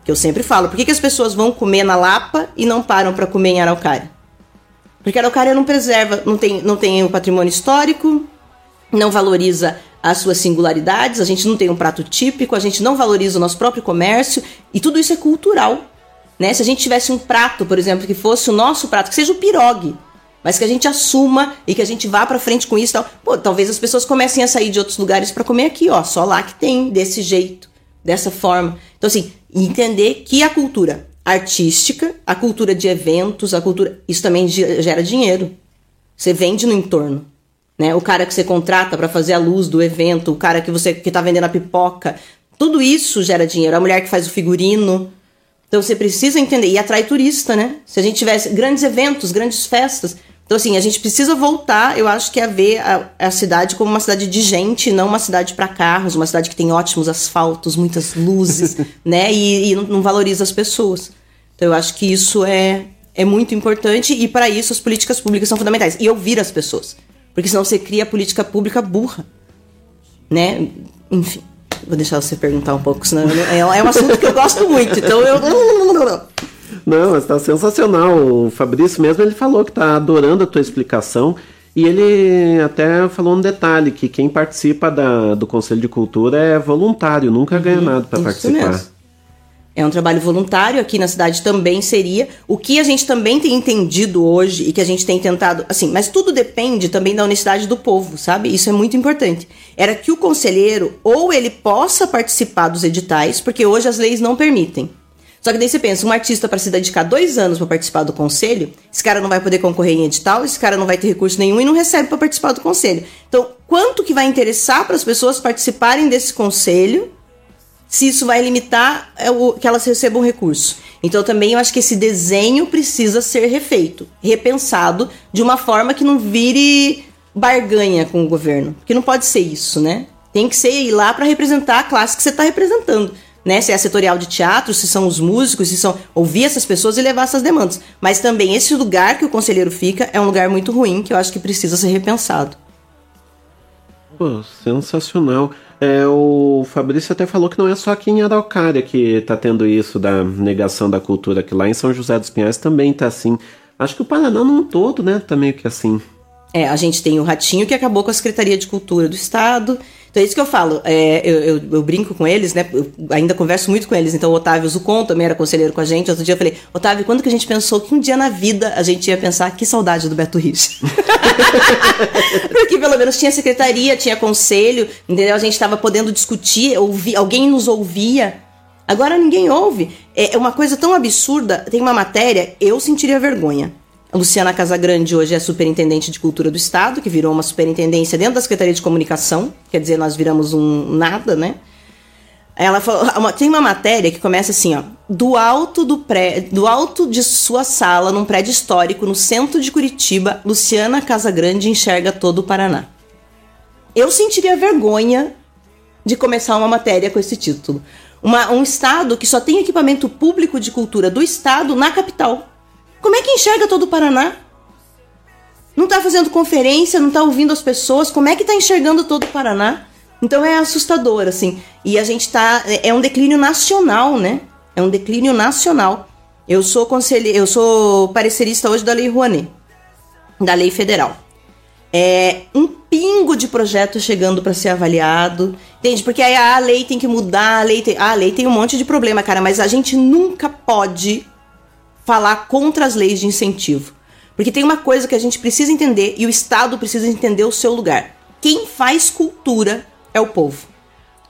Que eu sempre falo, por que, que as pessoas vão comer na Lapa e não param para comer em Araucária? Porque Araucária não preserva, não tem, não tem o patrimônio histórico, não valoriza as suas singularidades, a gente não tem um prato típico, a gente não valoriza o nosso próprio comércio, e tudo isso é cultural. Né? Se a gente tivesse um prato, por exemplo, que fosse o nosso prato, que seja o pirogue, mas que a gente assuma e que a gente vá pra frente com isso tal. Pô, talvez as pessoas comecem a sair de outros lugares para comer aqui, ó, só lá que tem, desse jeito, dessa forma. Então, assim, entender que a cultura artística, a cultura de eventos, a cultura. Isso também ge- gera dinheiro. Você vende no entorno. Né? O cara que você contrata para fazer a luz do evento, o cara que você que tá vendendo a pipoca, tudo isso gera dinheiro. A mulher que faz o figurino. Então você precisa entender e atrai turista, né? Se a gente tivesse grandes eventos, grandes festas, então assim a gente precisa voltar, eu acho que a ver a, a cidade como uma cidade de gente, não uma cidade para carros, uma cidade que tem ótimos asfaltos, muitas luzes, né? E, e não, não valoriza as pessoas. Então eu acho que isso é é muito importante e para isso as políticas públicas são fundamentais e ouvir as pessoas, porque senão você cria política pública burra, né? Enfim. Vou deixar você perguntar um pouco, senão eu é, é um assunto que eu gosto muito, então eu. Não, mas tá sensacional. O Fabrício mesmo ele falou que tá adorando a tua explicação. E ele até falou um detalhe, que quem participa da- do Conselho de Cultura é voluntário, nunca ganha nada para Uhum, participar. mesmo. É um trabalho voluntário, aqui na cidade também seria. O que a gente também tem entendido hoje e que a gente tem tentado, assim, mas tudo depende também da honestidade do povo, sabe? Isso é muito importante. Era que o conselheiro ou ele possa participar dos editais, porque hoje as leis não permitem. Só que daí você pensa, um artista para se dedicar dois anos para participar do conselho, esse cara não vai poder concorrer em edital, esse cara não vai ter recurso nenhum e não recebe para participar do conselho. Então, quanto que vai interessar para as pessoas participarem desse conselho se isso vai limitar é, o- que elas recebam recurso. Então também eu acho que esse desenho precisa ser refeito, repensado de uma forma que não vire barganha com o governo, porque não pode ser isso, né? Tem que ser ir lá para representar a classe que você está representando, né? Se é a setorial de teatro, se são os músicos, se são ouvir essas pessoas e levar essas demandas. Mas também esse lugar que o conselheiro fica é um lugar muito ruim que eu acho que precisa ser repensado. Pô, sensacional. É, o Fabrício até falou que não é só aqui em Araucária que tá tendo isso da negação da cultura, que lá em São José dos Pinhais também tá assim. Acho que o Paraná num todo, né, tá meio que assim. É, a gente tem o Ratinho que acabou com a Secretaria de Cultura do Estado. Então é isso que eu falo. é, eu, eu- eu brinco com eles, né? Eu ainda converso muito com eles. Então o Otávio Zucon também era conselheiro com a gente. Outro dia eu falei, Otávio, quando que a gente pensou que um dia na vida a gente ia pensar que saudade do Beto Richa? Porque pelo menos tinha secretaria, tinha conselho, entendeu? A gente estava podendo discutir, ouvir, alguém nos ouvia. Agora ninguém ouve. É é uma coisa tão absurda. Tem uma matéria, eu sentiria vergonha. A Luciana Casagrande hoje é superintendente de cultura do Estado, que virou uma superintendência dentro da Secretaria de Comunicação. Quer dizer, nós viramos um nada, né? Ela falou, tem uma matéria que começa assim, ó, do alto do pré, do alto de sua sala num prédio histórico no centro de Curitiba, Luciana Casagrande enxerga todo o Paraná. Eu sentiria vergonha de começar uma matéria com esse título. Uma- um estado que só tem equipamento público de cultura do estado na capital. Como é que enxerga todo o Paraná? Não tá fazendo conferência, não tá ouvindo as pessoas, como é que tá enxergando todo o Paraná? Então é assustador, assim. E a gente tá. É um declínio nacional, né? É um declínio nacional. Eu sou conselheiro, eu sou parecerista hoje da Lei Rouanet, da lei federal. É um pingo de projeto chegando para ser avaliado. Entende? Porque aí a lei tem que mudar, a lei tem, ah, a lei tem um monte de problema, cara, mas a gente nunca pode falar contra as leis de incentivo. Porque tem uma coisa que a gente precisa entender e o Estado precisa entender o seu lugar. Quem faz cultura é o povo.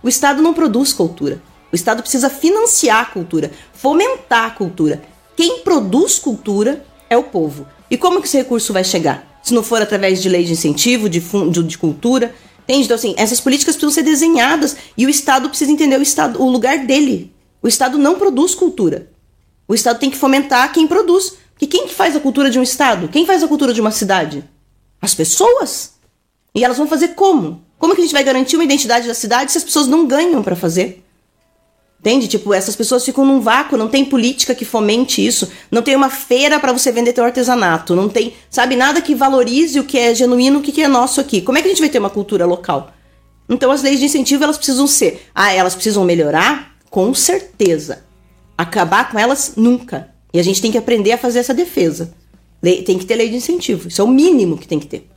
O Estado não produz cultura. O Estado precisa financiar a cultura, fomentar a cultura. Quem produz cultura é o povo. E como que esse recurso vai chegar? Se não for através de lei de incentivo, de fundo de cultura. Entende? Então, assim, essas políticas precisam ser desenhadas e o Estado precisa entender o, estado, o lugar dele. O Estado não produz cultura. O Estado tem que fomentar quem produz. Porque quem que faz a cultura de um Estado? Quem faz a cultura de uma cidade? As pessoas. E elas vão fazer como? Como que a gente vai garantir uma identidade da cidade se as pessoas não ganham para fazer? Entende? Tipo, essas pessoas ficam num vácuo, não tem política que fomente isso, não tem uma feira para você vender teu artesanato, não tem, sabe, nada que valorize o que é genuíno, o que é nosso aqui. Como é que a gente vai ter uma cultura local? Então as leis de incentivo, elas precisam ser, ah, elas precisam melhorar? Com certeza. Acabar com elas nunca. E a gente tem que aprender a fazer essa defesa. Lei- tem que ter lei de incentivo. Isso é o mínimo que tem que ter.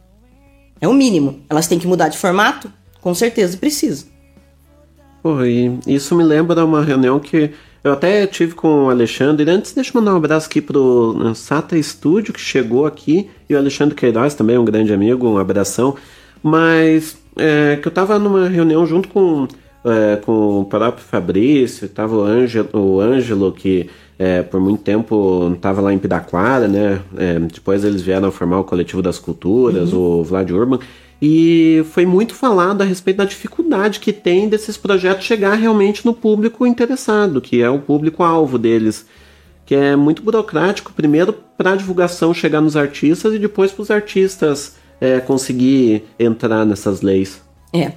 É o mínimo. Elas têm que mudar de formato? Com certeza precisa. Pô, e isso me lembra uma reunião que eu até tive com o Alexandre. Antes, deixa eu mandar um abraço aqui pro eh, Sata Studio, que chegou aqui, e o Alexandre Queiroz também, um grande amigo, um abração. Mas é, que eu tava numa reunião junto com, é, com o próprio Fabrício, tava o Ângelo, o Ângelo que é, por muito tempo estava lá em Piraquara, né? É, depois eles vieram formar o Coletivo das Culturas, o Vlad Urban. E foi muito falado a respeito da dificuldade que tem desses projetos chegar realmente no público interessado, que é o público-alvo deles. Que é muito burocrático, primeiro para a divulgação chegar nos artistas e depois para os artistas é, conseguir entrar nessas leis. É.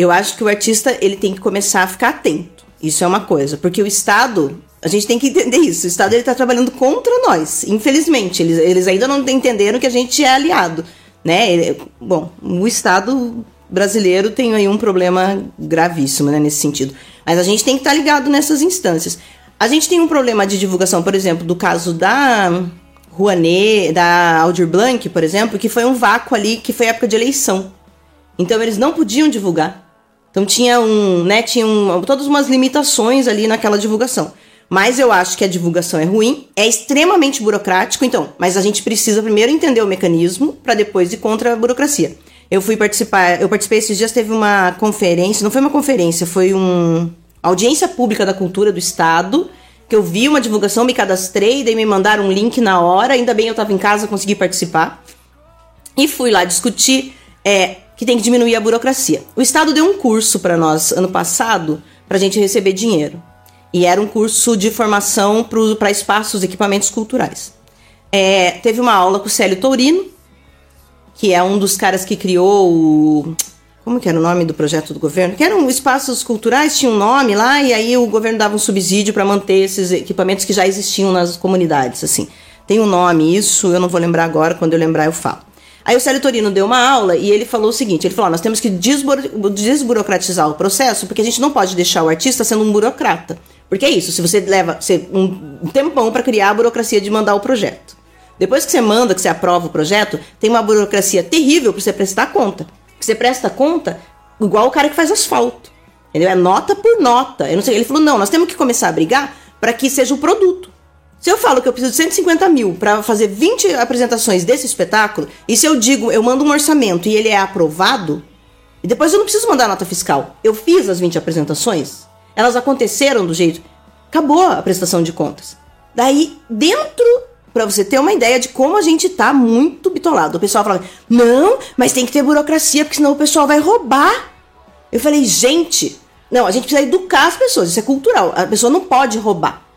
Eu acho que o artista ele tem que começar a ficar atento. Isso é uma coisa, porque o Estado, a gente tem que entender isso. O Estado ele tá trabalhando contra nós, infelizmente. Eles, eles ainda não entenderam que a gente é aliado, né? Ele- bom, o Estado brasileiro tem aí um problema gravíssimo, né, nesse sentido. Mas a gente tem que estar ligado nessas instâncias. A gente tem um problema de divulgação, por exemplo, do caso da Rouanet, da Aldir Blanc, por exemplo, que foi um vácuo ali, que foi época de eleição. Então eles não podiam divulgar. Então tinha um, né, tinha um, todas umas limitações ali naquela divulgação. Mas eu acho que a divulgação é ruim, é extremamente burocrático, então, mas a gente precisa primeiro entender o mecanismo para depois ir contra a burocracia. Eu fui participar, eu participei esses dias, teve uma conferência, não foi uma conferência, foi um audiência pública da cultura do estado, que eu vi uma divulgação, me cadastrei, daí me mandaram um link na hora, ainda bem eu estava em casa, consegui participar. E fui lá discutir é, que tem que diminuir a burocracia. O Estado deu um curso para nós ano passado para a gente receber dinheiro. E era um curso de formação para espaços e equipamentos culturais. É, teve uma aula com o Célio Tourino, que é um dos caras que criou o. Como que era o nome do projeto do governo? Que eram espaços culturais, tinha um nome lá, e aí o governo dava um subsídio para manter esses equipamentos que já existiam nas comunidades, assim. Tem um nome, isso eu não vou lembrar agora, quando eu lembrar eu falo. Aí o Célio Torino deu uma aula e ele falou o seguinte: ele falou, nós temos que desburo- desburocratizar o processo, porque a gente não pode deixar o artista sendo um burocrata. Porque é isso, se você leva você, um um tempão para criar a burocracia de mandar o projeto. Depois que você manda, que você aprova o projeto, tem uma burocracia terrível para você prestar conta. Que você presta conta igual o cara que faz asfalto. Entendeu? É nota por nota. Eu não sei. Ele falou: não, nós temos que começar a brigar para que seja o produto. Se eu falo que eu preciso de 150 mil para fazer 20 apresentações desse espetáculo, e se eu digo, eu mando um orçamento e ele é aprovado, e depois eu não preciso mandar nota fiscal. Eu fiz as 20 apresentações, elas aconteceram do jeito. Acabou a prestação de contas. Daí, dentro, pra você ter uma ideia de como a gente tá muito bitolado. O pessoal fala: não, mas tem que ter burocracia, porque senão o pessoal vai roubar. Eu falei, gente, não, a gente precisa educar as pessoas, isso é cultural. A pessoa não pode roubar.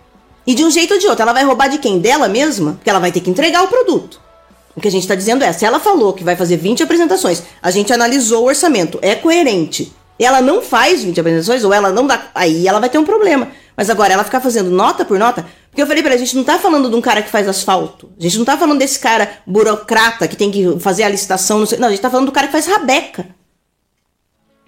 E de um jeito ou de outro, ela vai roubar de quem? Dela mesma? Porque ela vai ter que entregar o produto. O que a gente está dizendo é, se ela falou que vai fazer 20 apresentações, a gente analisou o orçamento, é coerente, ela não faz 20 apresentações, ou ela não dá. Aí ela vai ter um problema. Mas agora, ela ficar fazendo nota por nota. Porque eu falei pra ela, a gente não tá falando de um cara que faz asfalto. A gente não tá falando desse cara burocrata que tem que fazer a licitação. Não, sei, não a gente tá falando do cara que faz rabeca.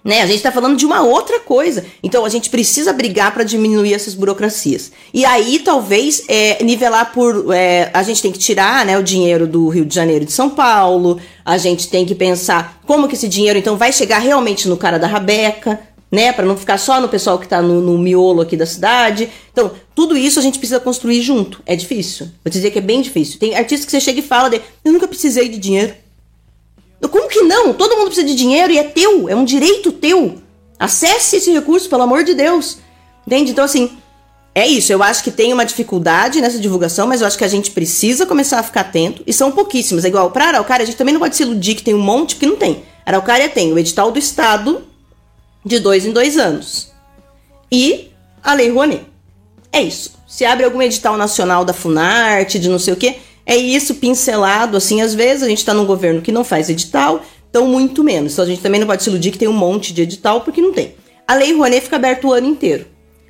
Né? A gente está falando de uma outra coisa. Então a gente precisa brigar para diminuir essas burocracias. E aí, talvez, é, nivelar por. é, a gente tem que tirar né, o dinheiro do Rio de Janeiro e de São Paulo. A gente tem que pensar como que esse dinheiro então vai chegar realmente no cara da Rabeca, né? Para não ficar só no pessoal que tá no, no miolo aqui da cidade. Então, tudo isso a gente precisa construir junto. É difícil. Vou dizer que é bem difícil. Tem artistas que você chega e fala de, eu nunca precisei de dinheiro. Como que não? Todo mundo precisa de dinheiro e é teu, é um direito teu. Acesse esse recurso, pelo amor de Deus. Entende? Então, assim, é isso. Eu acho que tem uma dificuldade nessa divulgação, mas eu acho que a gente precisa começar a ficar atento. E são pouquíssimas. É igual para Araucária, a gente também não pode se iludir que tem um monte, porque não tem. Araucária tem o edital do Estado de dois em dois anos. E a Lei Rouanet. É isso. Se abre algum edital nacional da Funarte, de não sei o quê, é isso pincelado, assim, às vezes a gente tá num governo que não faz edital, então muito menos. Então a gente também não pode se iludir que tem um monte de edital, porque não tem. A Lei Rouanet fica aberta o ano inteiro.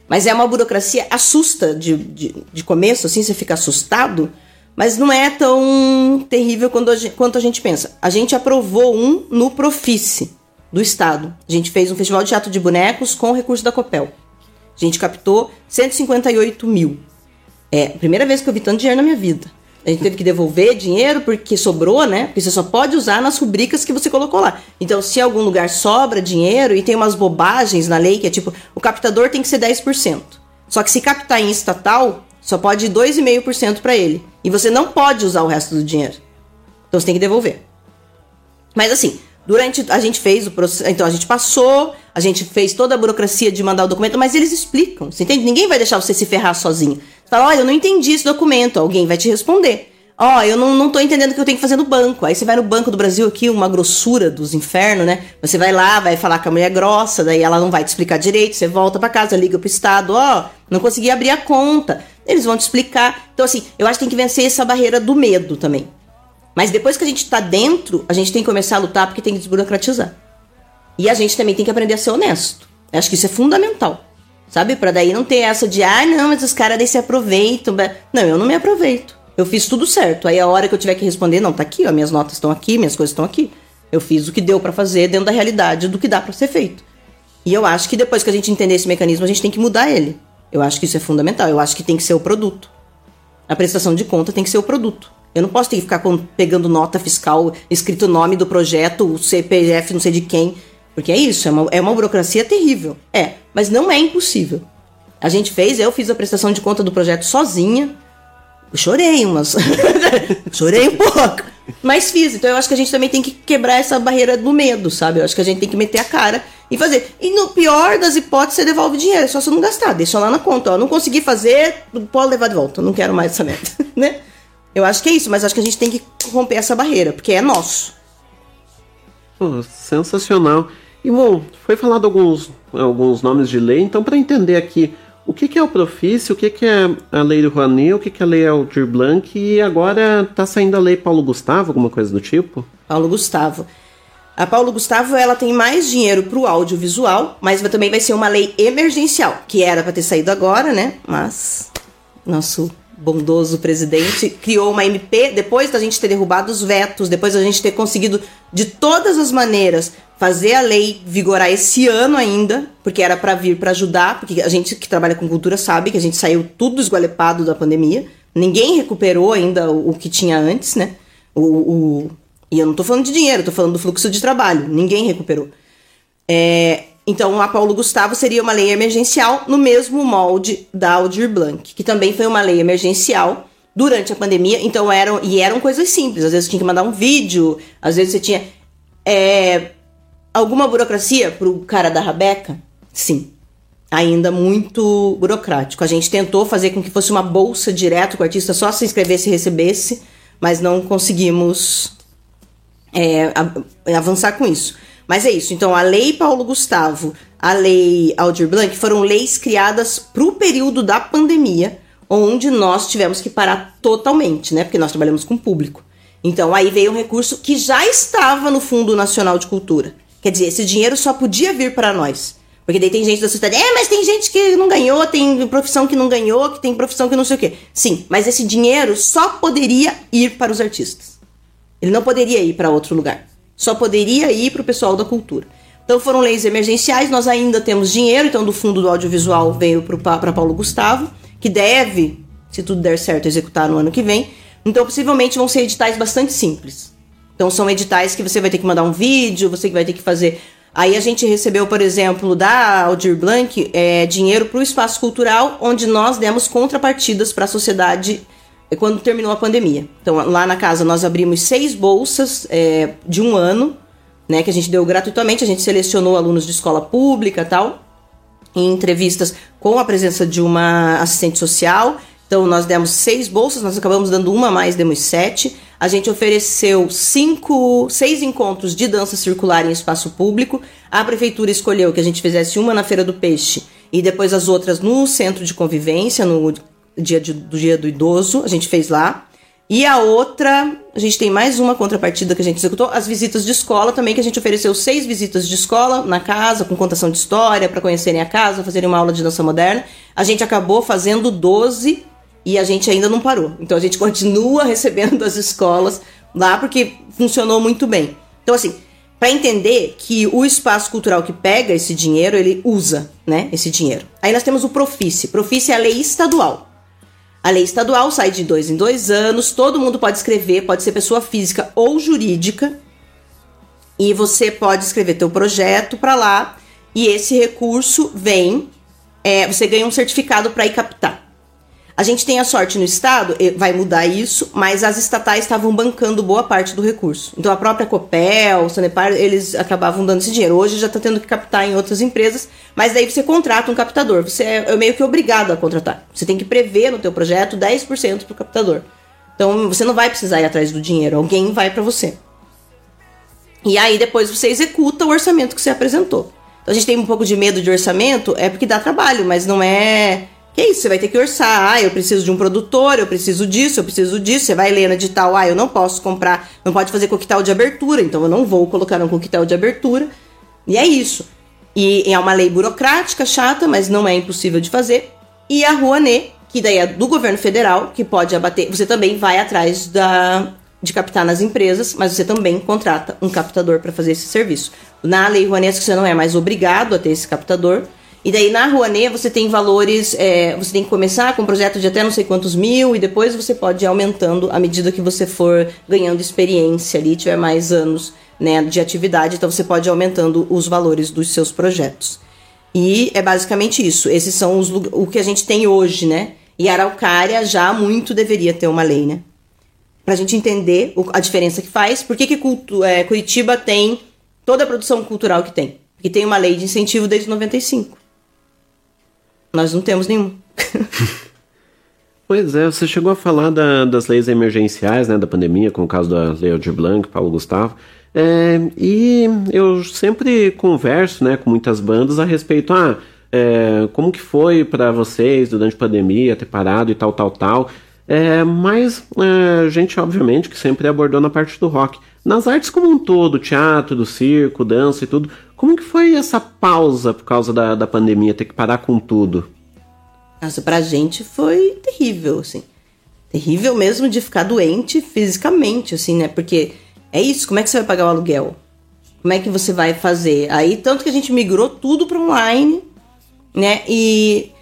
Mas é uma burocracia, assusta de, de, de começo, assim, você fica assustado, mas não é tão terrível quando a gente- quanto a gente pensa. A gente aprovou um no Profice do Estado. A gente fez um festival de teatro de bonecos com recurso da Copel. A gente captou 158 mil. É a primeira vez que eu vi tanto dinheiro na minha vida. A gente teve que devolver dinheiro porque sobrou, né? Porque você só pode usar nas rubricas que você colocou lá. Então, se algum lugar sobra dinheiro e tem umas bobagens na lei que é tipo, o captador tem que ser 10%. Só que se captar em estatal, só pode ir 2,5% para ele. E você não pode usar o resto do dinheiro. Então você tem que devolver. Mas assim, durante a gente fez o processo, então a gente passou, a gente fez toda a burocracia de mandar o documento, mas eles explicam, você entende? Ninguém vai deixar você se ferrar sozinho. Você fala, olha, eu não entendi esse documento, alguém vai te responder. Ó, eu não, não tô entendendo o que eu tenho que fazer no banco. Aí você vai no Banco do Brasil aqui, uma grossura dos infernos, né? Você vai lá, vai falar com a mulher grossa, daí ela não vai te explicar direito, você volta pra casa, liga pro Estado, ó, não consegui abrir a conta. Eles vão te explicar. Então, assim, eu acho que tem que vencer essa barreira do medo também. Mas depois que a gente tá dentro, a gente tem que começar a lutar porque tem que desburocratizar. E a gente também tem que aprender a ser honesto. Eu acho que isso é fundamental. Sabe? Pra daí não ter essa de, ah, não, mas os caras daí se aproveitam. Não, eu não me aproveito. Eu fiz tudo certo. Aí a hora que eu tiver que responder, não, tá aqui, ó, minhas notas estão aqui, minhas coisas estão aqui. Eu fiz o que deu pra fazer dentro da realidade do que dá pra ser feito. E eu acho que depois que a gente entender esse mecanismo, a gente tem que mudar ele. Eu acho que isso é fundamental. Eu acho que tem que ser o produto. A prestação de conta tem que ser o produto. Eu não posso ter que ficar pegando nota fiscal, escrito o nome do projeto, o CPF, não sei de quem. Porque é isso, é uma, é uma burocracia terrível. É, mas não é impossível. A gente fez, eu fiz a prestação de conta do projeto sozinha. Chorei umas. chorei um pouco. Mas fiz. Então eu acho que a gente também tem que quebrar essa barreira do medo, sabe? Eu acho que a gente tem que meter a cara e fazer. E no pior das hipóteses, você devolve dinheiro. É só você não gastar. Deixa lá na conta. Ó, não consegui fazer, pode levar de volta. Não quero mais essa merda, né? Eu acho que é isso, mas acho que a gente tem que romper essa barreira, porque é nosso. Pô, sensacional. E bom, foi falado alguns, alguns nomes de lei, então para entender aqui o que, que é o Profício, o que, que é a lei do Rouanet, o que, que é a lei Aldir Blanc e agora tá saindo a lei Paulo Gustavo, alguma coisa do tipo? Paulo Gustavo. A Paulo Gustavo ela tem mais dinheiro para o audiovisual, mas também vai ser uma lei emergencial, que era para ter saído agora, né? Mas nosso bondoso presidente criou uma MP depois da gente ter derrubado os vetos, depois da gente ter conseguido de todas as maneiras fazer a lei vigorar esse ano ainda, porque era para vir para ajudar, porque a gente que trabalha com cultura sabe que a gente saiu tudo esgualepado da pandemia, ninguém recuperou ainda o, o que tinha antes, né? O, o- e eu não tô falando de dinheiro, tô falando do fluxo de trabalho, ninguém recuperou. É, então, a Paulo Gustavo seria uma lei emergencial no mesmo molde da Aldir Blanc, que também foi uma lei emergencial durante a pandemia. Então, eram, e eram coisas simples. Às vezes tinha que mandar um vídeo, às vezes você tinha. é, alguma burocracia pro cara da Rabeca? Sim. Ainda muito burocrático. A gente tentou fazer com que fosse uma bolsa direto com o artista, só se inscrevesse e recebesse, mas não conseguimos é, a- avançar com isso. Mas é isso. Então, a Lei Paulo Gustavo, a Lei Aldir Blanc foram leis criadas para o período da pandemia, onde nós tivemos que parar totalmente, né? Porque nós trabalhamos com público. Então, aí veio um recurso que já estava no Fundo Nacional de Cultura. Quer dizer, esse dinheiro só podia vir para nós. Porque daí tem gente da sociedade, é, mas tem gente que não ganhou, tem profissão que não ganhou, que tem profissão que não sei o quê. Sim, mas esse dinheiro só poderia ir para os artistas. Ele não poderia ir para outro lugar. Só poderia ir para o pessoal da cultura. Então foram leis emergenciais, nós ainda temos dinheiro, então do fundo do audiovisual veio para Paulo Gustavo, que deve, se tudo der certo, executar no ano que vem. Então possivelmente vão ser editais bastante simples. Então são editais que você vai ter que mandar um vídeo, você que vai ter que fazer. Aí a gente recebeu, por exemplo, da Aldir Blanc, é, dinheiro para o espaço cultural, onde nós demos contrapartidas para a sociedade é, quando terminou a pandemia. Então lá na casa nós abrimos seis bolsas é, de um ano, né, que a gente deu gratuitamente. A gente selecionou alunos de escola pública, tal, em entrevistas com a presença de uma assistente social. Então nós demos seis bolsas, nós acabamos dando uma a mais, demos sete. A gente ofereceu cinco, seis encontros de dança circular em espaço público. A prefeitura escolheu que a gente fizesse uma na Feira do Peixe e depois as outras no centro de convivência, no dia de- do dia do idoso. A gente fez lá. E a outra, a gente tem mais uma contrapartida que a gente executou, as visitas de escola também, que a gente ofereceu seis visitas de escola na casa, com contação de história, para conhecerem a casa, fazerem uma aula de dança moderna. A gente acabou fazendo 12 e a gente ainda não parou. Então a gente continua recebendo as escolas lá porque funcionou muito bem. Então, assim, para entender que o espaço cultural que pega esse dinheiro, ele usa, né, esse dinheiro. Aí nós temos o Profice. Profice é a lei estadual. A lei estadual sai de dois em dois anos, todo mundo pode escrever, pode ser pessoa física ou jurídica, e você pode escrever teu projeto para lá, e esse recurso vem, é, você ganha um certificado para ir captar. A gente tem a sorte no estado, vai mudar isso, mas as estatais estavam bancando boa parte do recurso. Então a própria Copel, Sanepar, eles acabavam dando esse dinheiro. Hoje já está tendo que captar em outras empresas, mas daí você contrata um captador. Você é meio que obrigado a contratar. Você tem que prever no teu projeto 10% para o captador. Então você não vai precisar ir atrás do dinheiro, alguém vai para você. E aí depois você executa o orçamento que você apresentou. Então a gente tem um pouco de medo de orçamento, é porque dá trabalho, mas não é. Que é isso, você vai ter que orçar. Ah, eu preciso de um produtor, eu preciso disso, eu preciso disso. Você vai ler no edital, ah, eu não posso comprar, não pode fazer coquetel de abertura, então eu não vou colocar um coquetel de abertura. E é isso. E é uma lei burocrática, chata, mas não é impossível de fazer. E a Rouanet, que daí é do governo federal, que pode abater. Você também vai atrás da, de captar nas empresas, mas você também contrata um captador para fazer esse serviço. Na lei Rouanet, você não é mais obrigado a ter esse captador. E daí na Rouanet você tem valores, é, você tem que começar com um projeto de até não sei quantos mil e depois você pode ir aumentando à medida que você for ganhando experiência ali, tiver mais anos né, de atividade, então você pode ir aumentando os valores dos seus projetos. E é basicamente isso. Esses são os, o que a gente tem hoje, né? E Araucária já muito deveria ter uma lei, né? Pra gente entender o- a diferença que faz. Por que, que é, Curitiba tem toda a produção cultural que tem? Porque tem uma lei de incentivo desde 95. Nós não temos nenhum. Pois é, você chegou a falar da- das leis emergenciais, né, da pandemia, com o caso da Lei Aldir Blanc, Paulo Gustavo. É, e eu sempre converso, né, com muitas bandas a respeito, ah, é, como que foi para vocês durante a pandemia ter parado e tal, tal, tal. É, mas é, a gente, obviamente, que sempre abordou na parte do rock. Nas artes como um todo, teatro, circo, dança e tudo, como que foi essa pausa por causa da, da pandemia, ter que parar com tudo? Nossa, pra gente foi terrível, assim. Terrível mesmo de ficar doente fisicamente, assim, né? Porque é isso, como é que você vai pagar o aluguel? Como é que você vai fazer? Aí, tanto que a gente migrou tudo para online, né? E,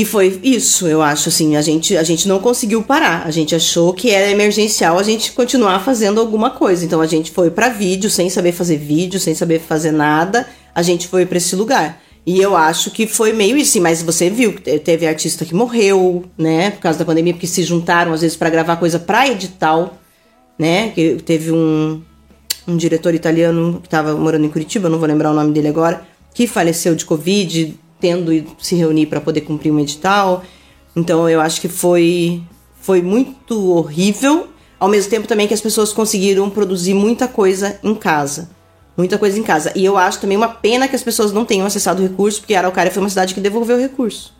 e foi isso, eu acho, assim. A gente, a gente não conseguiu parar. A gente achou que era emergencial a gente continuar fazendo alguma coisa. Então, a gente foi para vídeo, sem saber fazer vídeo, sem saber fazer nada. A gente foi para esse lugar. E eu acho que foi meio isso, mas você viu que te- teve artista que morreu, né, por causa da pandemia, porque se juntaram às vezes para gravar coisa pra edital, né? Que teve um, um diretor italiano que estava morando em Curitiba, não vou lembrar o nome dele agora, que faleceu de Covid, tendo ido se reunir para poder cumprir um edital. Então eu acho que foi, foi muito horrível, ao mesmo tempo também que as pessoas conseguiram produzir muita coisa em casa. Muita coisa em casa. E eu acho também uma pena que as pessoas não tenham acessado o recurso, porque Araucária foi uma cidade que devolveu o recurso.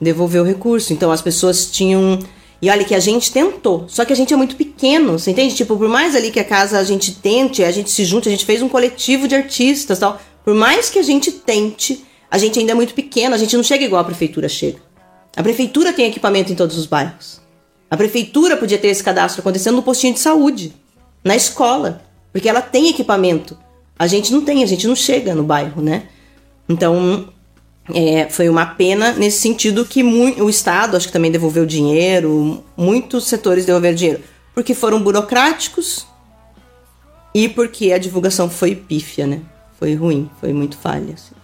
Devolveu o recurso. Então as pessoas tinham. E olha que a gente tentou. Só que a gente é muito pequeno, você entende? Tipo, por mais ali que a casa a gente tente, a gente se junte, a gente fez um coletivo de artistas tal. Por mais que a gente tente, a gente ainda é muito pequeno, a gente não chega igual a prefeitura chega. A prefeitura tem equipamento em todos os bairros. A prefeitura podia ter esse cadastro acontecendo no postinho de saúde, na escola, porque ela tem equipamento A gente não tem, a gente não chega no bairro, né? Então, é, foi uma pena nesse sentido que o Estado, acho que também devolveu dinheiro, muitos setores devolveram dinheiro, porque foram burocráticos e porque a divulgação foi pífia, né? Foi ruim, foi muito falha. assim.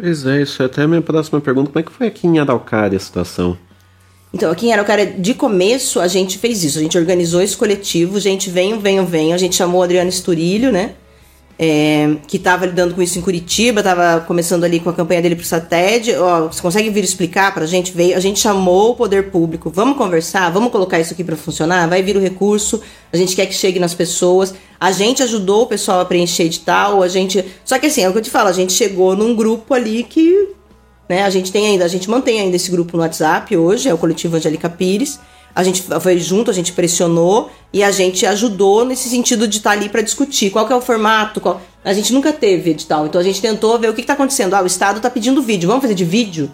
Pois é, isso é até a minha próxima pergunta. Como é que foi aqui em Araucária a situação? Então, aqui em Araucária, de começo, a gente fez isso. A gente organizou esse coletivo, gente, venham, venham, venham. A gente chamou o Adriano Esturilho, né? É, que estava lidando com isso em Curitiba, estava começando ali com a campanha dele pro SATED. Ó, você consegue vir explicar pra gente? Veio, a gente chamou o poder público. Vamos conversar? Vamos colocar isso aqui para funcionar? Vai vir o recurso. A gente quer que chegue nas pessoas. A gente ajudou o pessoal a preencher edital. A gente. Só que assim, é o que eu te falo, a gente chegou num grupo ali que né? A gente tem ainda, a gente mantém ainda esse grupo no WhatsApp hoje, é o coletivo Angélica Pires. A gente foi junto, a gente pressionou e a gente ajudou nesse sentido de estar ali para discutir qual é o formato. qual- A gente nunca teve edital, então a gente tentou ver o que está acontecendo. Ah, o Estado está pedindo vídeo, vamos fazer de vídeo?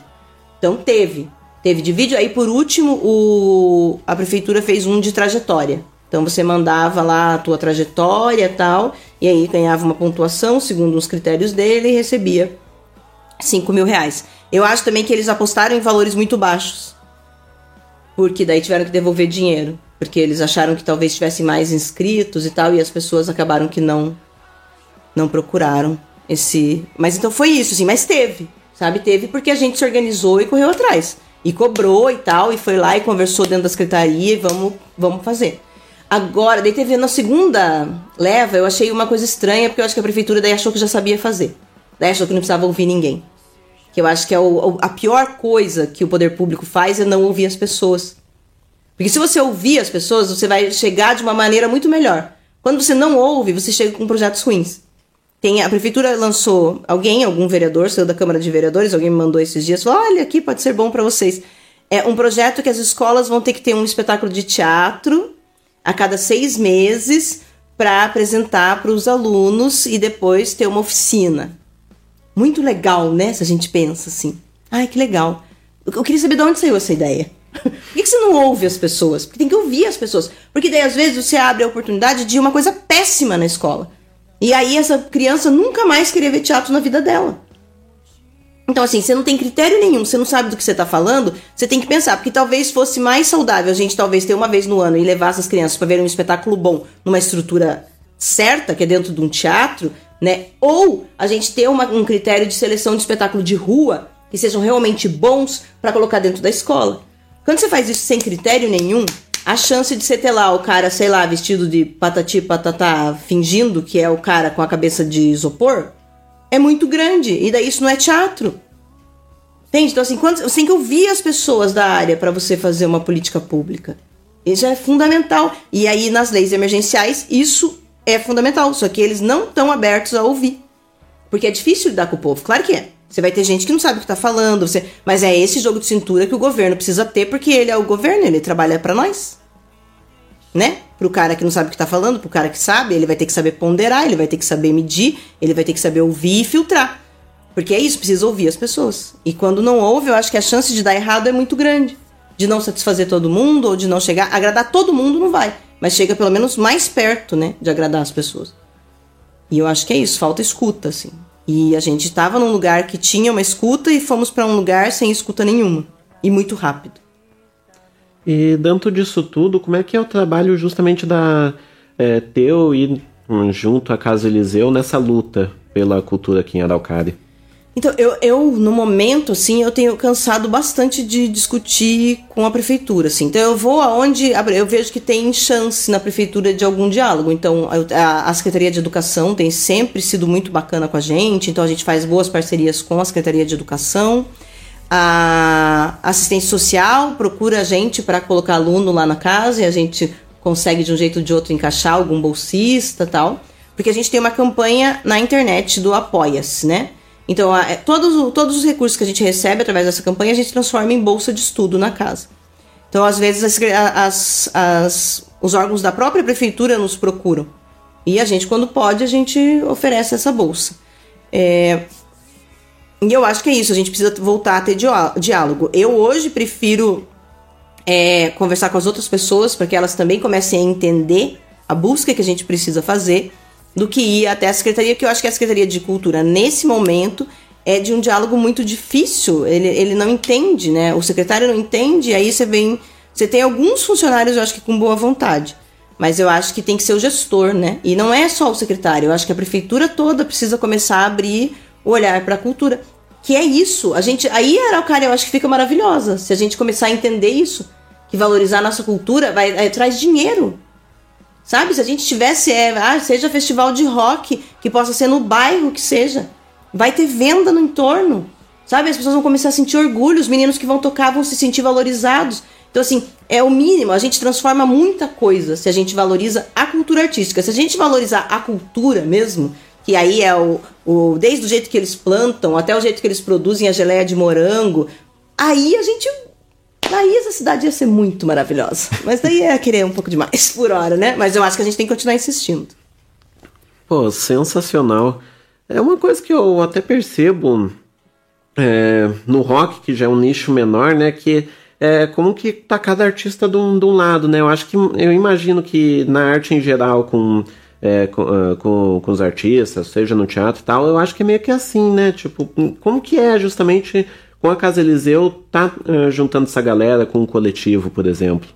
Então teve. Teve de vídeo. Aí por último, o... a prefeitura fez um de trajetória. Então você mandava lá a tua trajetória tal, e aí ganhava uma pontuação segundo os critérios dele e recebia 5 mil reais. Eu acho também que eles apostaram em valores muito baixos. Porque daí tiveram que devolver dinheiro. Porque eles acharam que talvez tivesse mais inscritos e tal, e as pessoas acabaram que não não procuraram esse. Mas então foi isso, assim, mas teve, sabe? Teve porque a gente se organizou e correu atrás. E cobrou e tal, e foi lá e conversou dentro da secretaria e vamos, vamos fazer. Agora, daí teve na segunda leva, eu achei uma coisa estranha, porque eu acho que a prefeitura daí achou que já sabia fazer. Daí achou que não precisava ouvir ninguém. Que eu acho que é o- a pior coisa que o poder público faz é não ouvir as pessoas. Porque se você ouvir as pessoas, você vai chegar de uma maneira muito melhor. Quando você não ouve, você chega com projetos ruins. Tem, a prefeitura lançou alguém, algum vereador, saiu da Câmara de Vereadores, alguém me mandou esses dias, falou: olha, aqui pode ser bom para vocês. É um projeto que as escolas vão ter que ter um espetáculo de teatro a cada seis meses para apresentar para os alunos e depois ter uma oficina. Muito legal, né? Se a gente pensa assim. Ai, que legal. Eu queria saber de onde saiu essa ideia. Por que você não ouve as pessoas? Porque tem que ouvir as pessoas. Porque daí, às vezes, você abre a oportunidade de uma coisa péssima na escola. E aí, essa criança nunca mais queria ver teatro na vida dela. Então, assim, você não tem critério nenhum, você não sabe do que você tá falando, você tem que pensar, porque talvez fosse mais saudável a gente talvez ter uma vez no ano e levar essas crianças para ver um espetáculo bom numa estrutura certa, que é dentro de um teatro, né? Ou a gente ter uma- um critério de seleção de espetáculo de rua que sejam realmente bons para colocar dentro da escola. Quando você faz isso sem critério nenhum, a chance de você ter lá o cara, sei lá, vestido de patati patatá, fingindo que é o cara com a cabeça de isopor, é muito grande. E daí isso não é teatro. Entende? Então, assim, quando, você tem que ouvir as pessoas da área para você fazer uma política pública. Isso é fundamental. E aí, nas leis emergenciais, isso é fundamental. Só que eles não estão abertos a ouvir. Porque é difícil lidar com o povo. Claro que é. Você vai ter gente que não sabe o que tá falando. Você... Mas é esse jogo de cintura que o governo precisa ter, porque ele é o governo, ele trabalha para nós. Né? Pro cara que não sabe o que tá falando, pro cara que sabe, ele vai ter que saber ponderar, ele vai ter que saber medir, ele vai ter que saber ouvir e filtrar. Porque é isso, precisa ouvir as pessoas. E quando não ouve, eu acho que a chance de dar errado é muito grande. De não satisfazer todo mundo, ou de não chegar. Agradar todo mundo não vai. Mas chega pelo menos mais perto, né? De agradar as pessoas. E eu acho que é isso, falta escuta, assim. E a gente tava num lugar que tinha uma escuta e fomos para um lugar sem escuta nenhuma. E muito rápido. E dentro disso tudo, como é que é o trabalho justamente da é, teu e hum, junto à Casa Eliseu nessa luta pela cultura aqui em Araucária? Então, eu, eu, no momento, assim, eu tenho cansado bastante de discutir com a prefeitura, assim. Então, eu vou aonde eu vejo que tem chance na prefeitura de algum diálogo. Então, a, a Secretaria de Educação tem sempre sido muito bacana com a gente. Então, a gente faz boas parcerias com a Secretaria de Educação. A assistência social procura a gente para colocar aluno lá na casa e a gente consegue de um jeito ou de outro encaixar algum bolsista tal. Porque a gente tem uma campanha na internet do Apoia-se, né? Então, a- é, todos, todos os recursos que a gente recebe através dessa campanha, a gente transforma em bolsa de estudo na casa. Então, às vezes, as, as- as- os órgãos da própria prefeitura nos procuram. E a gente, quando pode, a gente oferece essa bolsa. É, e eu acho que é isso, a gente precisa voltar a ter diá- diálogo. Eu hoje prefiro é, conversar com as outras pessoas para que elas também comecem a entender a busca que a gente precisa fazer do que ir até a secretaria, porque eu acho que a Secretaria de Cultura, nesse momento, é de um diálogo muito difícil. Ele, ele não entende, né? O secretário não entende, e aí você vem. Você tem alguns funcionários, eu acho que com boa vontade. Mas eu acho que tem que ser o gestor, né? E não é só o secretário. Eu acho que a prefeitura toda precisa começar a abrir o olhar para a cultura. Que é isso. A gente, aí a Araucária eu acho que fica maravilhosa. Se a gente começar a entender isso, que valorizar a nossa cultura vai, é, traz dinheiro. Sabe? Se a gente tivesse, é, ah, seja festival de rock, que possa ser no bairro que seja. Vai ter venda no entorno. Sabe? As pessoas vão começar a sentir orgulho, os meninos que vão tocar vão se sentir valorizados. Então, assim, é o mínimo. A gente transforma muita coisa se a gente valoriza a cultura artística. Se a gente valorizar a cultura mesmo, que aí é o, o desde o jeito que eles plantam até o jeito que eles produzem a geleia de morango, aí a gente. Aí essa cidade ia ser muito maravilhosa. Mas daí é querer um pouco demais por hora, né? Mas eu acho que a gente tem que continuar insistindo. Pô, sensacional. É uma coisa que eu até percebo é, no rock, que já é um nicho menor, né? Que é como que tá cada artista de um, de um lado, né? Eu acho que eu imagino que na arte em geral, com, é, com, ah, com, com os artistas, seja no teatro e tal, eu acho que é meio que assim, né? Tipo, como que é justamente com a Casa Eliseu tá ah, juntando essa galera com um coletivo, por exemplo?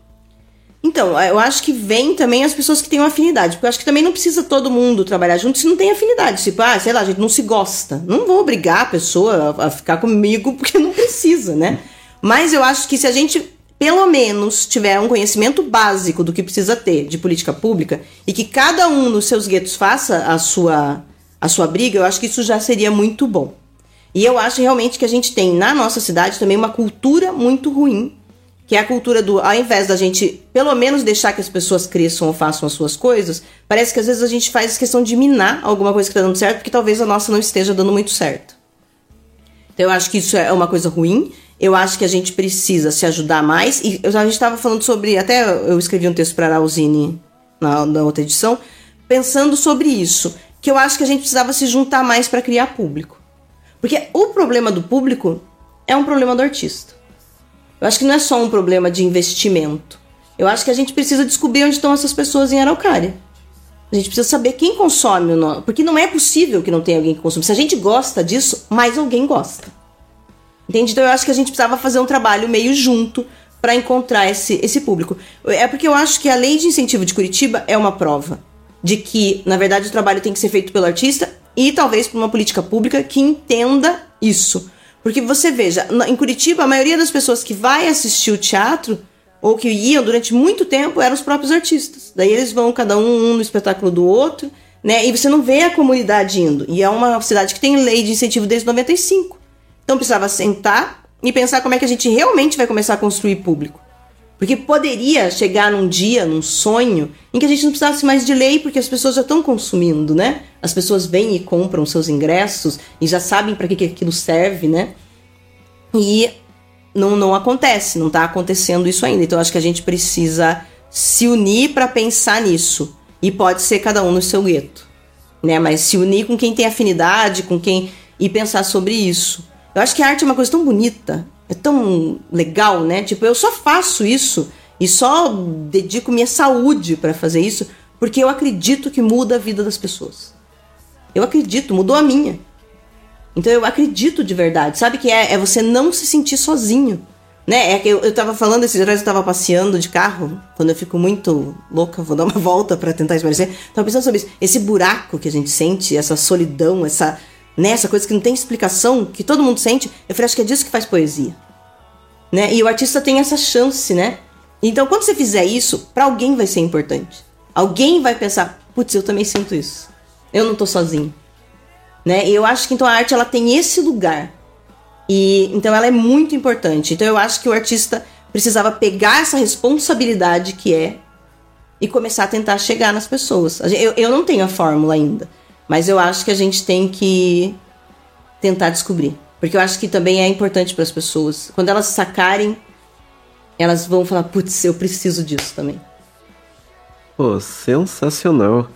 Então, eu acho que vem também as pessoas que têm uma afinidade. Porque eu acho que também não precisa todo mundo trabalhar junto se não tem afinidade. Tipo, ah, sei lá, a gente não se gosta. Não vou obrigar a pessoa a, a ficar comigo porque não precisa, né? Mas eu acho que se a gente, pelo menos, tiver um conhecimento básico do que precisa ter de política pública e que cada um nos seus guetos faça a sua, a sua briga, eu acho que isso já seria muito bom. E eu acho realmente que a gente tem na nossa cidade também uma cultura muito ruim que é a cultura do, ao invés da gente pelo menos deixar que as pessoas cresçam ou façam as suas coisas, parece que às vezes a gente faz questão de minar alguma coisa que tá dando certo, porque talvez a nossa não esteja dando muito certo. Então eu acho que isso é uma coisa ruim. Eu acho que a gente precisa se ajudar mais. E a gente estava falando sobre. Até eu escrevi um texto para a na, na outra edição, pensando sobre isso. Que eu acho que a gente precisava se juntar mais para criar público. Porque o problema do público é um problema do artista. Eu acho que não é só um problema de investimento. Eu acho que a gente precisa descobrir onde estão essas pessoas em Araucária. A gente precisa saber quem consome o nosso. Porque não é possível que não tenha alguém que consome. Se a gente gosta disso, mais alguém gosta. Entende? Então eu acho que a gente precisava fazer um trabalho meio junto para encontrar esse, esse público. É porque eu acho que a lei de incentivo de Curitiba é uma prova de que, na verdade, o trabalho tem que ser feito pelo artista e talvez por uma política pública que entenda isso. Porque você veja, em Curitiba, a maioria das pessoas que vai assistir o teatro ou que iam durante muito tempo eram os próprios artistas. Daí eles vão cada um, um no espetáculo do outro, né? E você não vê a comunidade indo. E é uma cidade que tem lei de incentivo desde 95. Então precisava sentar e pensar como é que a gente realmente vai começar a construir público. Porque poderia chegar num dia, num sonho, em que a gente não precisasse mais de lei, porque as pessoas já estão consumindo, né? As pessoas vêm e compram seus ingressos e já sabem para que, que aquilo serve, né? E não, não acontece, não está acontecendo isso ainda. Então acho que a gente precisa se unir para pensar nisso. E pode ser cada um no seu gueto, né? Mas se unir com quem tem afinidade, com quem e pensar sobre isso. Eu acho que a arte é uma coisa tão bonita é tão legal, né? Tipo, eu só faço isso e só dedico minha saúde para fazer isso porque eu acredito que muda a vida das pessoas. Eu acredito, mudou a minha. Então eu acredito de verdade. Sabe que é, é você não se sentir sozinho. Né? É que eu, eu tava falando esses dias, eu tava passeando de carro, quando eu fico muito louca, vou dar uma volta para tentar esclarecer. Tava pensando sobre isso. Esse buraco que a gente sente, essa solidão, essa né? Coisa que não tem explicação, que todo mundo sente. Eu falei, acho que é disso que faz poesia. Né? E o artista tem essa chance, né? Então, quando você fizer isso, para alguém vai ser importante. Alguém vai pensar, putz, eu também sinto isso. Eu não tô sozinho. Né? E eu acho que então a arte ela tem esse lugar. E então ela é muito importante. Então eu acho que o artista precisava pegar essa responsabilidade que é e começar a tentar chegar nas pessoas. Eu, eu não tenho a fórmula ainda. Mas eu acho que a gente tem que tentar descobrir. Porque eu acho que também é importante para as pessoas. Quando elas sacarem, elas vão falar: putz, eu preciso disso também. Pô, sensacional.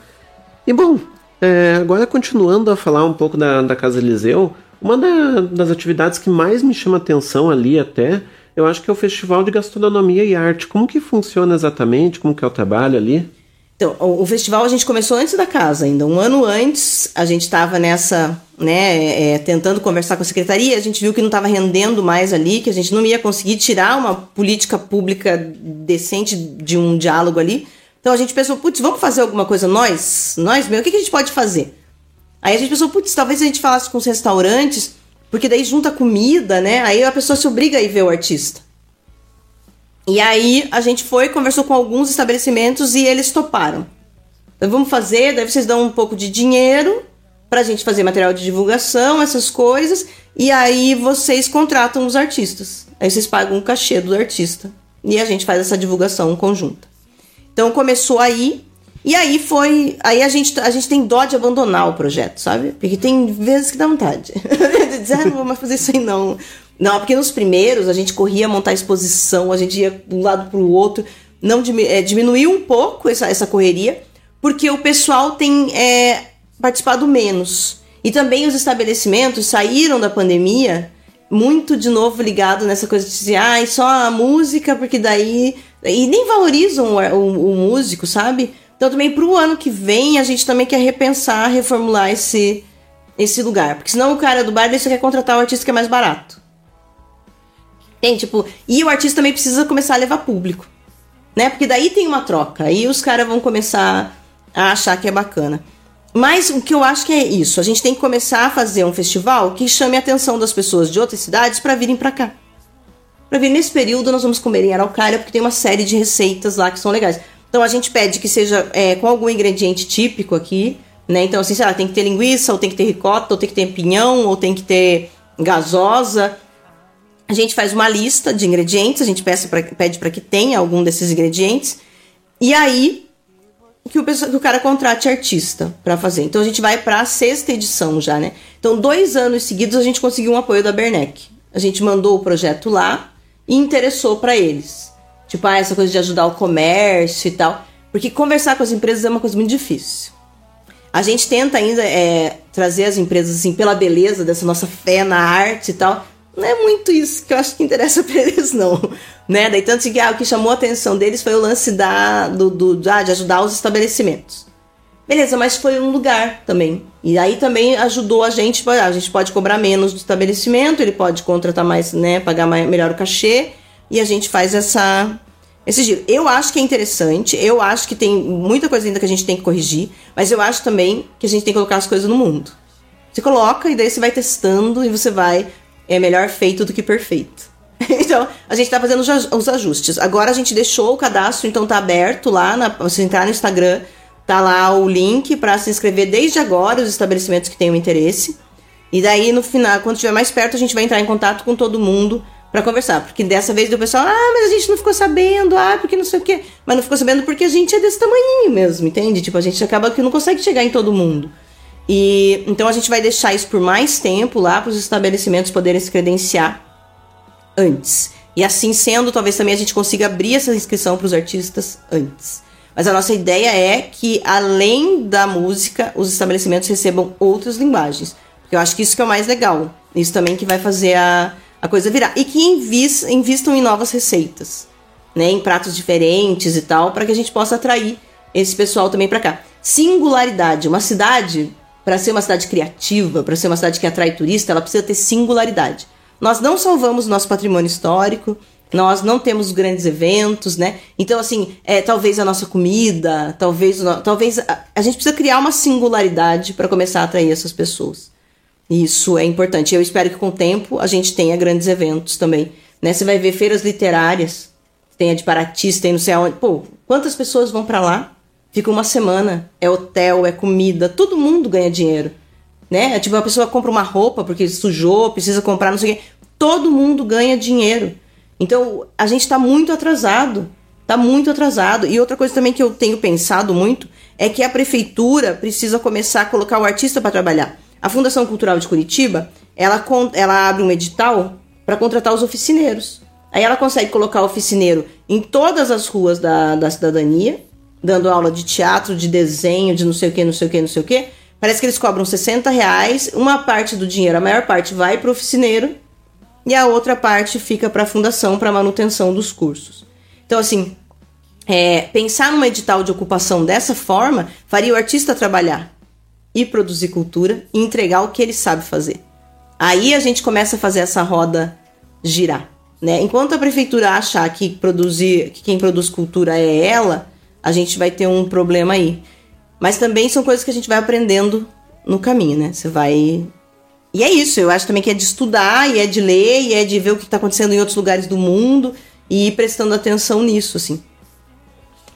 E bom, é, agora continuando a falar um pouco da, da Casa Eliseu, uma da, das atividades que mais me chama atenção ali até, eu acho que é o Festival de Gastronomia e Arte. Como que funciona exatamente? Como que é o trabalho ali? Então, o, festival a gente começou antes da casa ainda. Um ano antes, a gente estava nessa, né, é, tentando conversar com a secretaria. A gente viu que não estava rendendo mais ali, que a gente não ia conseguir tirar uma política pública decente de um diálogo ali. Então a gente pensou, putz, vamos fazer alguma coisa nós? Nós mesmo? O que, que a gente pode fazer? Aí a gente pensou, putz, talvez a gente falasse com os restaurantes, porque daí junta comida, né? Aí a pessoa se obriga a ir ver o artista. E aí a gente foi, conversou com alguns estabelecimentos e eles toparam. Então vamos fazer, daí vocês dão um pouco de dinheiro pra gente fazer material de divulgação, essas coisas, e aí vocês contratam os artistas. Aí vocês pagam o cachê do artista. E a gente faz essa divulgação conjunta. Então começou aí, e aí foi. Aí a gente, a gente tem dó de abandonar o projeto, sabe? Porque tem vezes que dá vontade. de dizer, ah, não vou mais fazer isso aí não. Não, porque nos primeiros a gente corria montar exposição, a gente ia de um lado pro outro. Não é, diminuiu um pouco essa, essa correria, porque o pessoal tem é, participado menos. E também os estabelecimentos saíram da pandemia muito de novo ligado nessa coisa de dizer, ah, só a música, porque daí. E nem valorizam o, o, o músico, sabe? Então também pro ano que vem a gente também quer repensar, reformular esse, esse lugar. Porque senão o cara do bar ele só quer contratar o artista que é mais barato. Tem, tipo, e o artista também precisa começar a levar público. Né? Porque daí tem uma troca. Aí os caras vão começar a achar que é bacana. Mas o que eu acho que é isso. A gente tem que começar a fazer um festival que chame a atenção das pessoas de outras cidades para virem para cá. Para vir nesse período, nós vamos comer em Araucária, porque tem uma série de receitas lá que são legais. Então a gente pede que seja é, com algum ingrediente típico aqui, né? Então, assim, sei lá, tem que ter linguiça, ou tem que ter ricota, ou tem que ter pinhão, ou tem que ter gasosa. A gente faz uma lista de ingredientes, a gente pra, pede para que tenha algum desses ingredientes. E aí que o, que o cara contrate artista para fazer. Então a gente vai para a sexta edição já, né? Então, dois anos seguidos a gente conseguiu um apoio da Bernec. A gente mandou o projeto lá e interessou para eles. Tipo, ah, essa coisa de ajudar o comércio e tal. Porque conversar com as empresas é uma coisa muito difícil. A gente tenta ainda é, trazer as empresas assim pela beleza dessa nossa fé na arte e tal. Não é muito isso que eu acho que interessa pra eles, não. Né? Daí, tanto que ah, o que chamou a atenção deles foi o lance da, do, do, ah, de ajudar os estabelecimentos. Beleza, mas foi um lugar também. E aí também ajudou a gente, a gente pode cobrar menos do estabelecimento, ele pode contratar mais, né, pagar mais, melhor o cachê, e a gente faz essa esse giro. Eu acho que é interessante, eu acho que tem muita coisa ainda que a gente tem que corrigir, mas eu acho também que a gente tem que colocar as coisas no mundo. Você coloca e daí você vai testando e você vai é melhor feito do que perfeito. então, a gente tá fazendo os ajustes. Agora a gente deixou o cadastro, então tá aberto lá, na, você entrar no Instagram, tá lá o link para se inscrever desde agora, os estabelecimentos que tenham interesse. E daí, no final, quando estiver mais perto, a gente vai entrar em contato com todo mundo para conversar. Porque dessa vez o pessoal, ah, mas a gente não ficou sabendo, ah, porque não sei o quê. Mas não ficou sabendo porque a gente é desse tamanho mesmo, entende? Tipo, a gente acaba que não consegue chegar em todo mundo. E então a gente vai deixar isso por mais tempo lá para os estabelecimentos poderem se credenciar antes. E assim sendo, talvez também a gente consiga abrir essa inscrição para os artistas antes. Mas a nossa ideia é que, além da música, os estabelecimentos recebam outras linguagens. Porque eu acho que isso que é o mais legal. Isso também que vai fazer a, a coisa virar. E que invis, invistam em novas receitas, né? Em pratos diferentes e tal, para que a gente possa atrair esse pessoal também para cá. Singularidade. Uma cidade para ser uma cidade criativa, para ser uma cidade que atrai turista, ela precisa ter singularidade. Nós não salvamos nosso patrimônio histórico, nós não temos grandes eventos, né? Então, assim, é, talvez a nossa comida, talvez, talvez a, a gente precisa criar uma singularidade para começar a atrair essas pessoas. Isso é importante. Eu espero que com o tempo a gente tenha grandes eventos também. Né? Você vai ver feiras literárias, tem a de Paraty, tem não sei aonde. Pô, quantas pessoas vão para lá? Fica uma semana, é hotel, é comida, todo mundo ganha dinheiro. Né? É tipo, a pessoa compra uma roupa porque sujou, precisa comprar, não sei o quê. Todo mundo ganha dinheiro. Então, a gente está muito atrasado. Está muito atrasado. E outra coisa também que eu tenho pensado muito é que a prefeitura precisa começar a colocar o artista para trabalhar. A Fundação Cultural de Curitiba, ela, ela abre um edital para contratar os oficineiros. Aí ela consegue colocar oficineiro em todas as ruas da, da cidadania dando aula de teatro, de desenho, de não sei o que, não sei o que, não sei o que. Parece que eles cobram 60 reais, uma parte do dinheiro, a maior parte vai para o oficineiro e a outra parte fica para a fundação, para manutenção dos cursos. Então, assim, é, pensar num edital de ocupação dessa forma faria o artista trabalhar e produzir cultura e entregar o que ele sabe fazer. Aí a gente começa a fazer essa roda girar. Né? Enquanto a prefeitura achar que, produzir, que quem produz cultura é ela, a gente vai ter um problema aí. Mas também são coisas que a gente vai aprendendo no caminho, né? Você vai. E é isso, eu acho também que é de estudar, e é de ler, e é de ver o que está acontecendo em outros lugares do mundo e ir prestando atenção nisso, assim.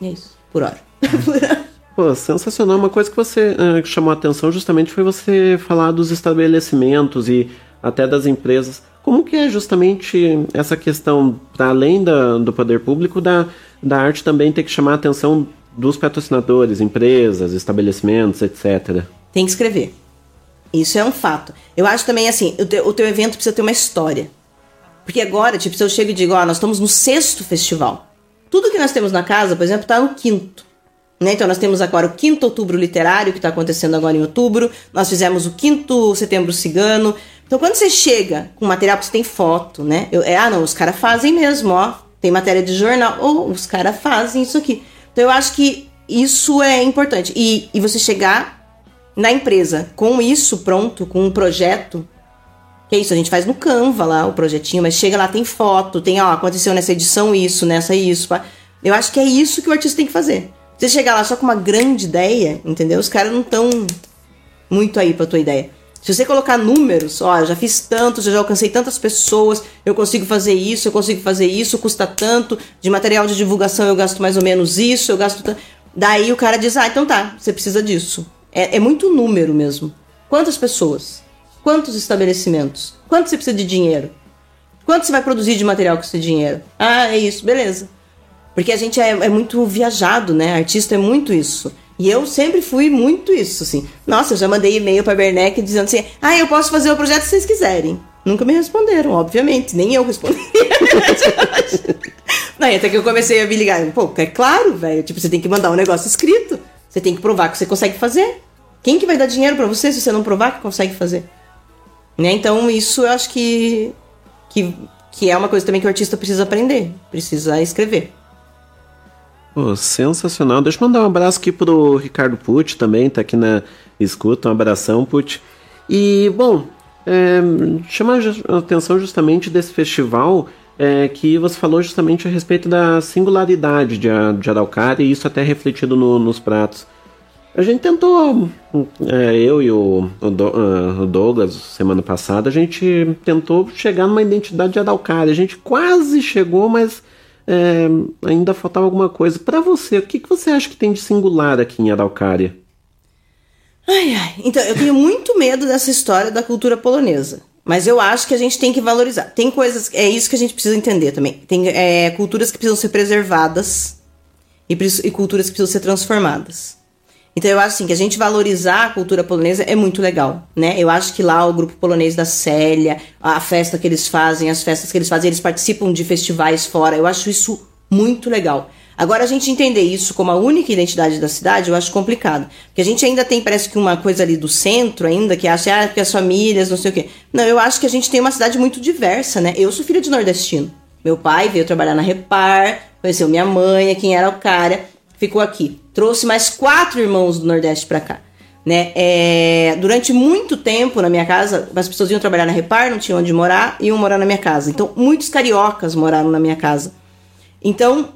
E é isso, por hora. Pô, sensacional. Uma coisa que você que chamou a atenção justamente foi você falar dos estabelecimentos e até das empresas. Como que é justamente essa questão, para além da, do poder público, da, da arte também ter que chamar a atenção dos patrocinadores, empresas, estabelecimentos, etc. Tem que escrever. Isso é um fato. Eu acho também assim, o teu, o teu evento precisa ter uma história. Porque agora, tipo, se eu chego e digo, ó, nós estamos no sexto festival. Tudo que nós temos na casa, por exemplo, está no quinto. Né? Então nós temos agora o quinto outubro literário, que está acontecendo agora em outubro. Nós fizemos o quinto setembro cigano. Então quando você chega com material, você tem foto, né? Eu, é, ah, não, os caras fazem mesmo, ó. Tem matéria de jornal. Ou os caras fazem isso aqui. Então eu acho que isso é importante. E, e você chegar na empresa com isso pronto, com um projeto. Que é isso, a gente faz no Canva lá o projetinho, mas chega lá, tem foto, tem, ó, aconteceu nessa edição isso, nessa isso. pá. Eu acho que é isso que o artista tem que fazer. Você chegar lá só com uma grande ideia, entendeu? Os caras não estão muito aí pra tua ideia. Se você colocar números, ó, já fiz tantos, eu já alcancei tantas pessoas, eu consigo fazer isso, eu consigo fazer isso, custa tanto, de material de divulgação eu gasto mais ou menos isso, eu gasto tanto. Daí o cara diz, ah, então tá, você precisa disso. É, é muito número mesmo. Quantas pessoas? Quantos estabelecimentos? Quanto você precisa de dinheiro? Quanto você vai produzir de material com esse dinheiro? Ah, é isso, beleza. Porque a gente é, é muito viajado, né? Artista é muito isso. E eu sempre fui muito isso, assim. Nossa, eu já mandei e-mail pra Bernec dizendo assim: ah, eu posso fazer o projeto se vocês quiserem. Nunca me responderam, obviamente. Nem eu respondi. Não, até que eu comecei a me ligar. Pô, é claro, velho. Tipo, você tem que mandar um negócio escrito. Você tem que provar que você consegue fazer. Quem que vai dar dinheiro pra você se você não provar que consegue fazer? Né? Então, isso eu acho que, que, que é uma coisa também que o artista precisa aprender. Precisa escrever. Pô, sensacional. Deixa eu mandar um abraço aqui pro Ricardo Pucci também, tá aqui na escuta. Um abração, Pucci. E, bom, é, chama a atenção justamente desse festival é, que você falou justamente a respeito da singularidade de, de Araucária e isso até refletido no- nos pratos. A gente tentou, é, eu e o, ah, o Douglas, semana passada, a gente tentou chegar numa identidade de Araucária. A gente quase chegou, mas é, ainda faltava alguma coisa. Pra você, o que, que você acha que tem de singular aqui em Araucária? Ai, ai. Então, eu tenho muito medo dessa história da cultura polonesa. Mas eu acho que a gente tem que valorizar. Tem coisas. É isso que a gente precisa entender também. Tem é, culturas que precisam ser preservadas e, e culturas que precisam ser transformadas. Então eu acho assim que a gente valorizar a cultura polonesa é muito legal, né? Eu acho que lá o grupo polonês da Célia, a festa que eles fazem, as festas que eles fazem, eles participam de festivais fora. Eu acho isso muito legal. Agora a gente entender isso como a única identidade da cidade, eu acho complicado. Porque a gente ainda tem, parece que uma coisa ali do centro ainda, que acha, ah, porque as famílias, não sei o quê. Não, eu acho que a gente tem uma cidade muito diversa, né? Eu sou filha de nordestino. Meu pai veio trabalhar na Repar, conheceu minha mãe, quem era o cara, ficou aqui. Trouxe mais quatro irmãos do Nordeste pra cá. Né? É, durante muito tempo na minha casa, as pessoas iam trabalhar na Repar, não tinham onde morar, iam morar na minha casa. Então, muitos cariocas moraram na minha casa. Então,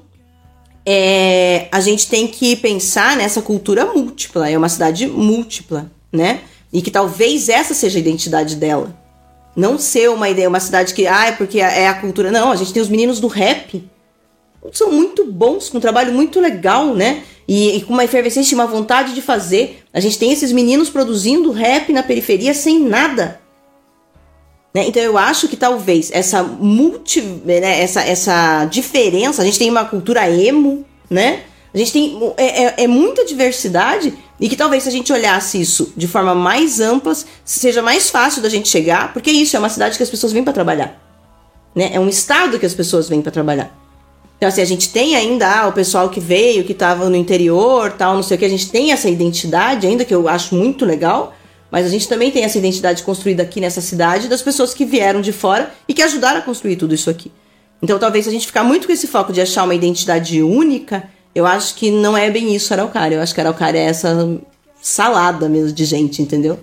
é, a gente tem que pensar nessa cultura múltipla. É uma cidade múltipla, né? E que talvez essa seja a identidade dela. Não ser uma ideia, uma cidade que, ah, é porque é a cultura. Não, a gente tem os meninos do rap. São muito bons, com um trabalho muito legal, né? E, e com uma efervescência uma vontade de fazer. A gente tem esses meninos produzindo rap na periferia sem nada. Né? Então eu acho que talvez essa multi, né, essa, essa diferença, a gente tem uma cultura emo, né? A gente tem é, é, é muita diversidade e que talvez se a gente olhasse isso de forma mais ampla, seja mais fácil da gente chegar, porque isso é uma cidade que as pessoas vêm para trabalhar, né? É um estado que as pessoas vêm para trabalhar. Então assim, a gente tem ainda ah, o pessoal que veio, que estava no interior, tal, não sei o que, a gente tem essa identidade ainda que eu acho muito legal. Mas a gente também tem essa identidade construída aqui nessa cidade das pessoas que vieram de fora e que ajudaram a construir tudo isso aqui. Então, talvez se a gente ficar muito com esse foco de achar uma identidade única, Eu acho que não é bem isso, Araucária. Eu acho que Araucária é essa salada mesmo de gente, entendeu?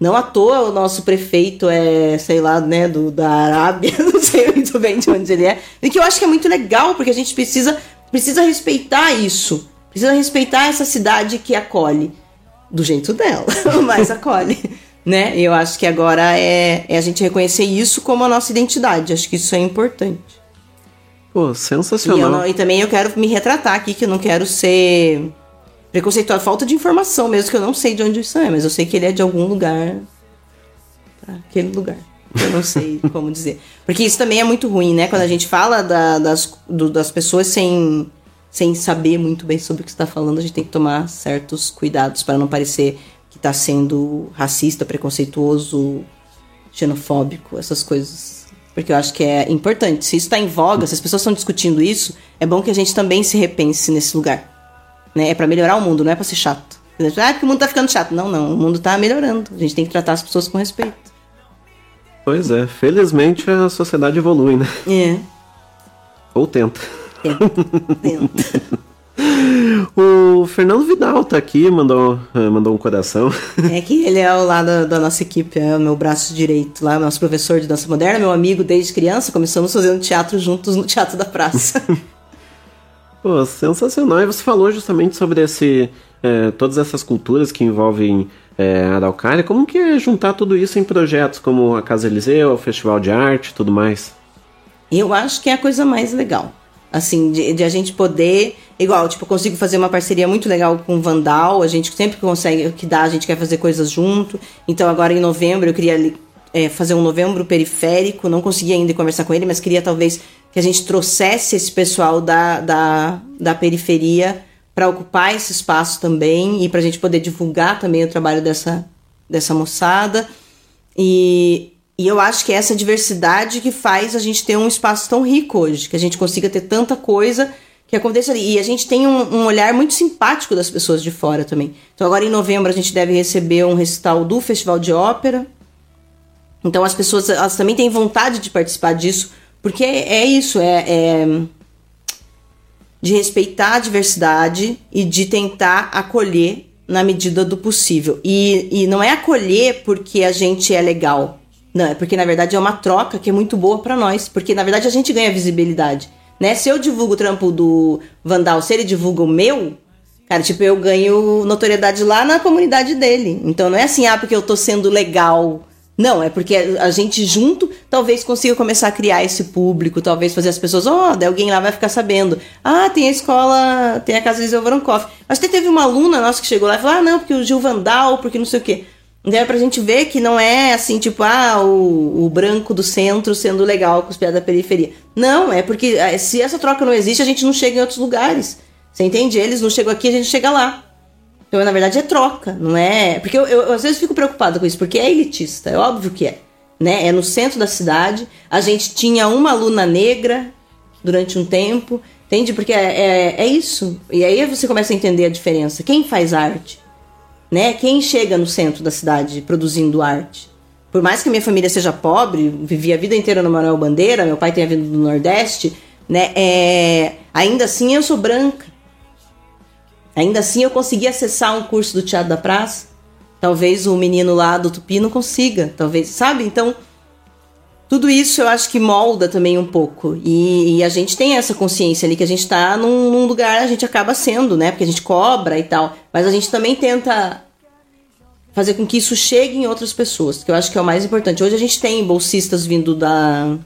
Não à toa o nosso prefeito é, sei lá, né, do, da Arábia, não sei muito bem de onde ele é. E que eu acho que é muito legal, porque a gente precisa, precisa respeitar isso. Precisa respeitar essa cidade que acolhe. Do jeito dela, mas acolhe. Né? Eu acho que agora é, é a gente reconhecer isso como a nossa identidade. Acho que isso é importante. Pô, E, sensacional. não- e também eu quero me retratar aqui, que eu não quero ser preconceituosa. Falta de informação mesmo, que eu não sei de onde isso é, mas eu sei que ele é de algum lugar. Tá, aquele lugar. Eu não sei como dizer. Porque isso também é muito ruim, né? Quando a gente fala da- das, do- das pessoas sem, sem saber muito bem sobre o que está falando, a gente tem que tomar certos cuidados para não parecer que está sendo racista, preconceituoso, xenofóbico, essas coisas. Porque eu acho que é importante. Se isso está em voga, se as pessoas estão discutindo isso, é bom que a gente também se repense nesse lugar. Né? É para melhorar o mundo, não é para ser chato. Ah, porque o mundo tá ficando chato. Não, não. O mundo tá melhorando. A gente tem que tratar as pessoas com respeito. Pois é, felizmente a sociedade evolui, né? É. Ou tenta. o Fernando Vidal tá aqui, mandou, eh, mandou um coração. É que ele é ao lado da, da nossa equipe, é o meu braço direito lá, nosso professor de dança moderna, meu amigo desde criança. Começamos fazendo teatro juntos no Teatro da Praça. Pô, sensacional. E você falou justamente sobre esse, eh, todas essas culturas que envolvem a Araucária. Como que é juntar tudo isso em projetos como a Casa Eliseu, o Festival de Arte e tudo mais? Eu acho que é a coisa mais legal. Assim, de, de a gente poder. Igual, tipo, eu consigo fazer uma parceria muito legal com o Vandal. A gente sempre consegue, que dá, a gente quer fazer coisas junto. Então, agora em novembro, eu queria é, fazer um novembro periférico. Não consegui ainda conversar com ele, mas queria talvez que a gente trouxesse esse pessoal da, da, da periferia para ocupar esse espaço também e para a gente poder divulgar também o trabalho dessa, dessa moçada. E, e eu acho que é essa diversidade que faz a gente ter um espaço tão rico hoje, que a gente consiga ter tanta coisa que aconteça ali. E a gente tem um, um olhar muito simpático das pessoas de fora também. Então agora em novembro a gente deve receber um recital do Festival de Ópera. Então as pessoas elas também têm vontade de participar disso, porque é, é isso, é- é de respeitar a diversidade e de tentar acolher na medida do possível. E, e não é acolher porque a gente é legal. Não, é porque na verdade é uma troca que é muito boa pra nós. Porque na verdade a gente ganha visibilidade. Né? Se eu divulgo o trampo do Vandal, se ele divulga o meu, cara, tipo, eu ganho notoriedade lá na comunidade dele. Então não é assim, ah, porque eu tô sendo legal. Não, é porque a gente junto talvez consiga começar a criar esse público, talvez fazer as pessoas, ó, daí alguém lá vai ficar sabendo. Ah, tem a escola, tem a casa de Voronkov. Mas até teve uma aluna nossa que chegou lá e falou: ah, não, porque o Gil Vandal, porque não sei o quê. Então é pra gente ver que não é assim, tipo, ah, o, o branco do centro sendo legal com os piadas da periferia. Não, é porque eh, se essa troca não existe, a gente não chega em outros lugares. Você entende? Eles não chegam aqui, a gente chega lá. Então, na verdade, é troca, não é? Porque eu, eu, eu, às vezes fico preocupada com isso, porque é elitista, é óbvio que é. Né? É no centro da cidade. A gente tinha uma aluna negra durante um tempo, entende? Porque é, é, é isso. E aí você começa a entender a diferença. Quem faz arte? Né? Quem chega no centro da cidade produzindo arte? Por mais que minha família seja pobre, vivi a vida inteira no Manuel Bandeira, meu pai tenha vindo do Nordeste, né? É, ainda assim eu sou branca. Ainda assim eu consegui acessar um curso do Teatro da Praça. Talvez o menino lá do Tupi não consiga, talvez, sabe? Então, tudo isso eu acho que molda também um pouco. E, e a gente tem essa consciência ali que a gente tá num, num lugar, a gente acaba sendo, né? Porque a gente cobra e tal. Mas a gente também tenta fazer com que isso chegue em outras pessoas, que eu acho que é o mais importante. Hoje a gente tem bolsistas vindo da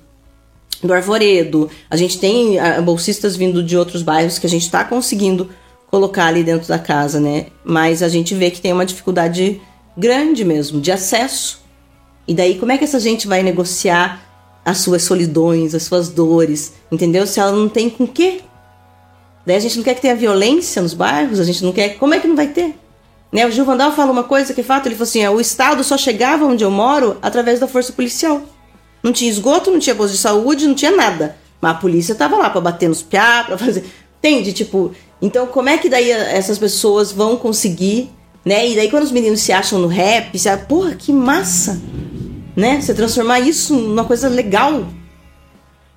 do Arvoredo, a gente tem ah, bolsistas vindo de outros bairros que a gente está conseguindo colocar ali dentro da casa, né? Mas a gente vê que tem uma dificuldade grande mesmo de acesso. E daí como é que essa gente vai negociar as suas solidões, as suas dores, entendeu? Se ela não tem com o quê? Daí a gente não quer que tenha violência nos bairros, a gente não quer. Como é que não vai ter? Né? O Gil Vandal fala uma coisa que é fato, ele falou assim: "É, o Estado só chegava onde eu moro através da força policial. Não tinha esgoto, não tinha posto de saúde, não tinha nada. Mas a polícia tava lá pra bater nos piá, pra fazer. Entende? Tipo, então como é que daí essas pessoas vão conseguir, né? E daí quando os meninos se acham no rap, você acha, porra, que massa! Né? Você transformar isso numa coisa legal.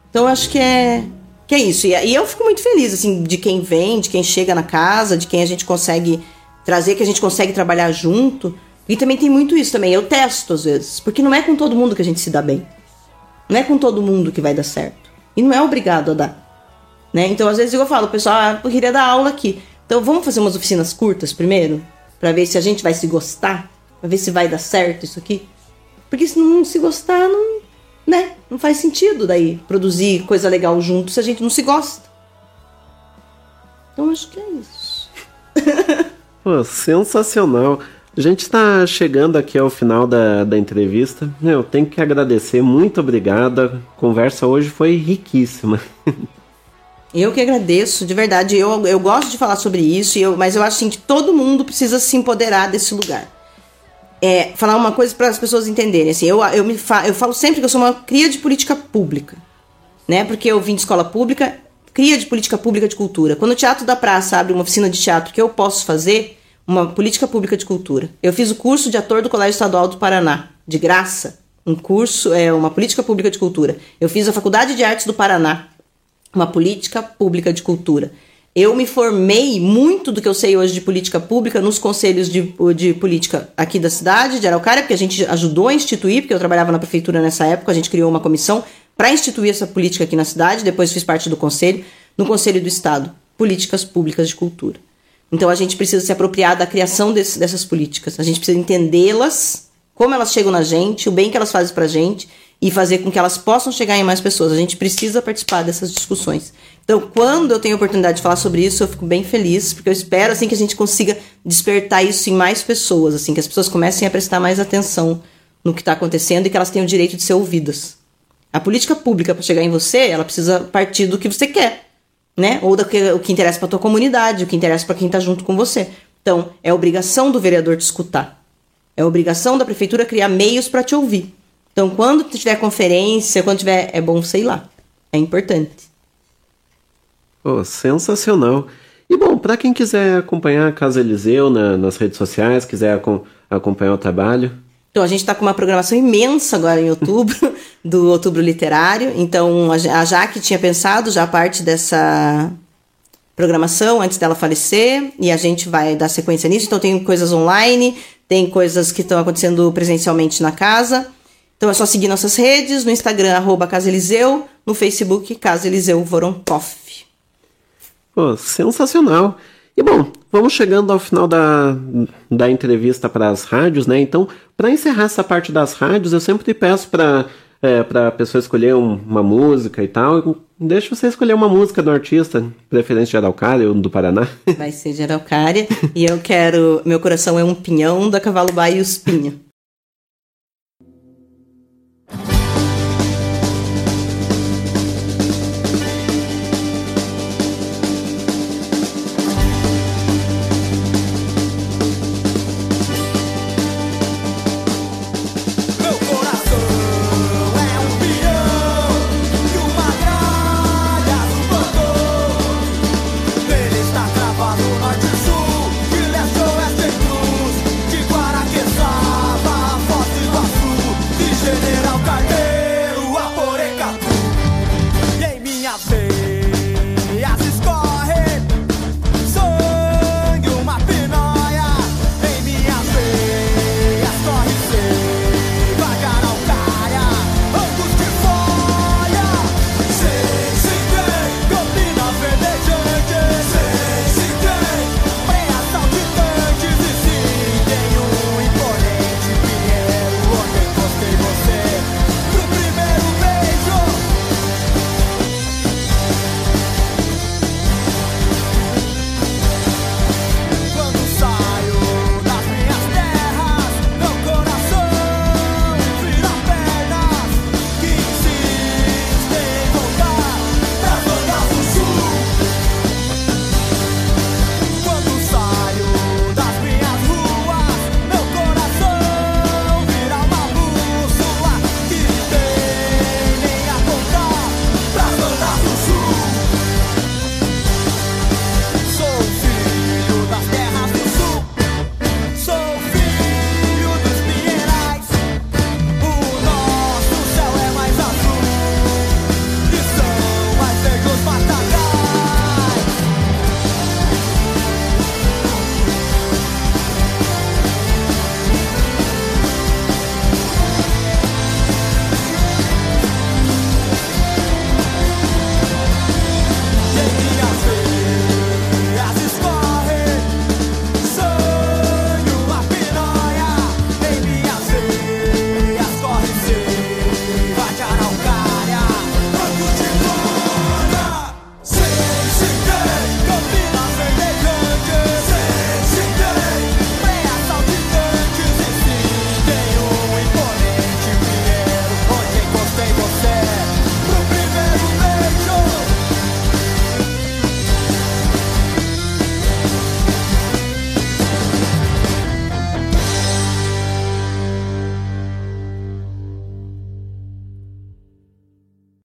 Então acho que é que é isso. E, e eu fico muito feliz, assim, de quem vem, de quem chega na casa, de quem a gente consegue trazer, que a gente consegue trabalhar junto. E também tem muito isso também. Eu testo às vezes, porque não é com todo mundo que a gente se dá bem. Não é com todo mundo que vai dar certo. E não é obrigado a dar. Né? Então, às vezes eu falo, pessoal, ah, eu queria dar aula aqui. Então, vamos fazer umas oficinas curtas primeiro? Pra ver se a gente vai se gostar? Pra ver se vai dar certo isso aqui? Porque se não se gostar, não, né? Não faz sentido daí produzir coisa legal junto se a gente não se gosta. Então, acho que é isso. Pô, sensacional. A gente está chegando aqui ao final da, da entrevista. Eu tenho que agradecer, muito obrigado. A conversa hoje foi riquíssima. Eu que agradeço, de verdade. Eu, eu gosto de falar sobre isso, eu, mas eu acho assim, que todo mundo precisa se empoderar desse lugar. É, falar uma coisa para as pessoas entenderem. Assim, eu, eu, me fa, eu falo sempre que eu sou uma cria de política pública. Né? Porque eu vim de escola pública, cria de política pública de cultura. Quando o Teatro da Praça abre uma oficina de teatro que eu posso fazer, uma política pública de cultura. Eu fiz o curso de ator do Colégio Estadual do Paraná, de graça. Um curso, é uma política pública de cultura. Eu fiz a Faculdade de Artes do Paraná, uma política pública de cultura. Eu me formei muito do que eu sei hoje de política pública nos conselhos de, de política aqui da cidade, de Araucária, porque a gente ajudou a instituir, porque eu trabalhava na prefeitura nessa época, a gente criou uma comissão para instituir essa política aqui na cidade, depois fiz parte do conselho, no Conselho do Estado, Políticas Públicas de Cultura. Então a gente precisa se apropriar da criação desse, dessas políticas. A gente precisa entendê-las, como elas chegam na gente, o bem que elas fazem pra gente e fazer com que elas possam chegar em mais pessoas. A gente precisa participar dessas discussões. Então, quando eu tenho a oportunidade de falar sobre isso, eu fico bem feliz, porque eu espero assim que a gente consiga despertar isso em mais pessoas, assim que as pessoas comecem a prestar mais atenção no que está acontecendo e que elas tenham o direito de ser ouvidas. A política pública para chegar em você, ela precisa partir do que você quer né? Ou do que, o que interessa para tua comunidade, o que interessa para quem tá junto com você. Então, é obrigação do vereador te escutar. É obrigação da prefeitura criar meios para te ouvir. Então, quando tiver conferência, quando tiver, é bom sei lá. É importante. Pô, sensacional. E bom, para quem quiser acompanhar a Casa Eliseu na, nas redes sociais, quiser acom acompanhar o trabalho, Então a gente está com uma programação imensa agora em outubro, do Outubro Literário. Então a Jaque tinha pensado já parte dessa programação antes dela falecer e a gente vai dar sequência nisso. Então tem coisas online, tem coisas que estão acontecendo presencialmente na casa. Então é só seguir nossas redes, no Instagram, arroba Casa Eliseu, no Facebook, Casa Eliseu Voronkov. Pô, sensacional. E bom, vamos chegando ao final da, da entrevista para as rádios, né? Então, para encerrar essa parte das rádios, eu sempre peço para é, a pessoa escolher um- uma música e tal. Deixa você escolher uma música do artista, preferência de Araucária ou do Paraná. Vai ser de Araucária. e eu quero. Meu coração é um pinhão da Cavalo Baio e os Pinha.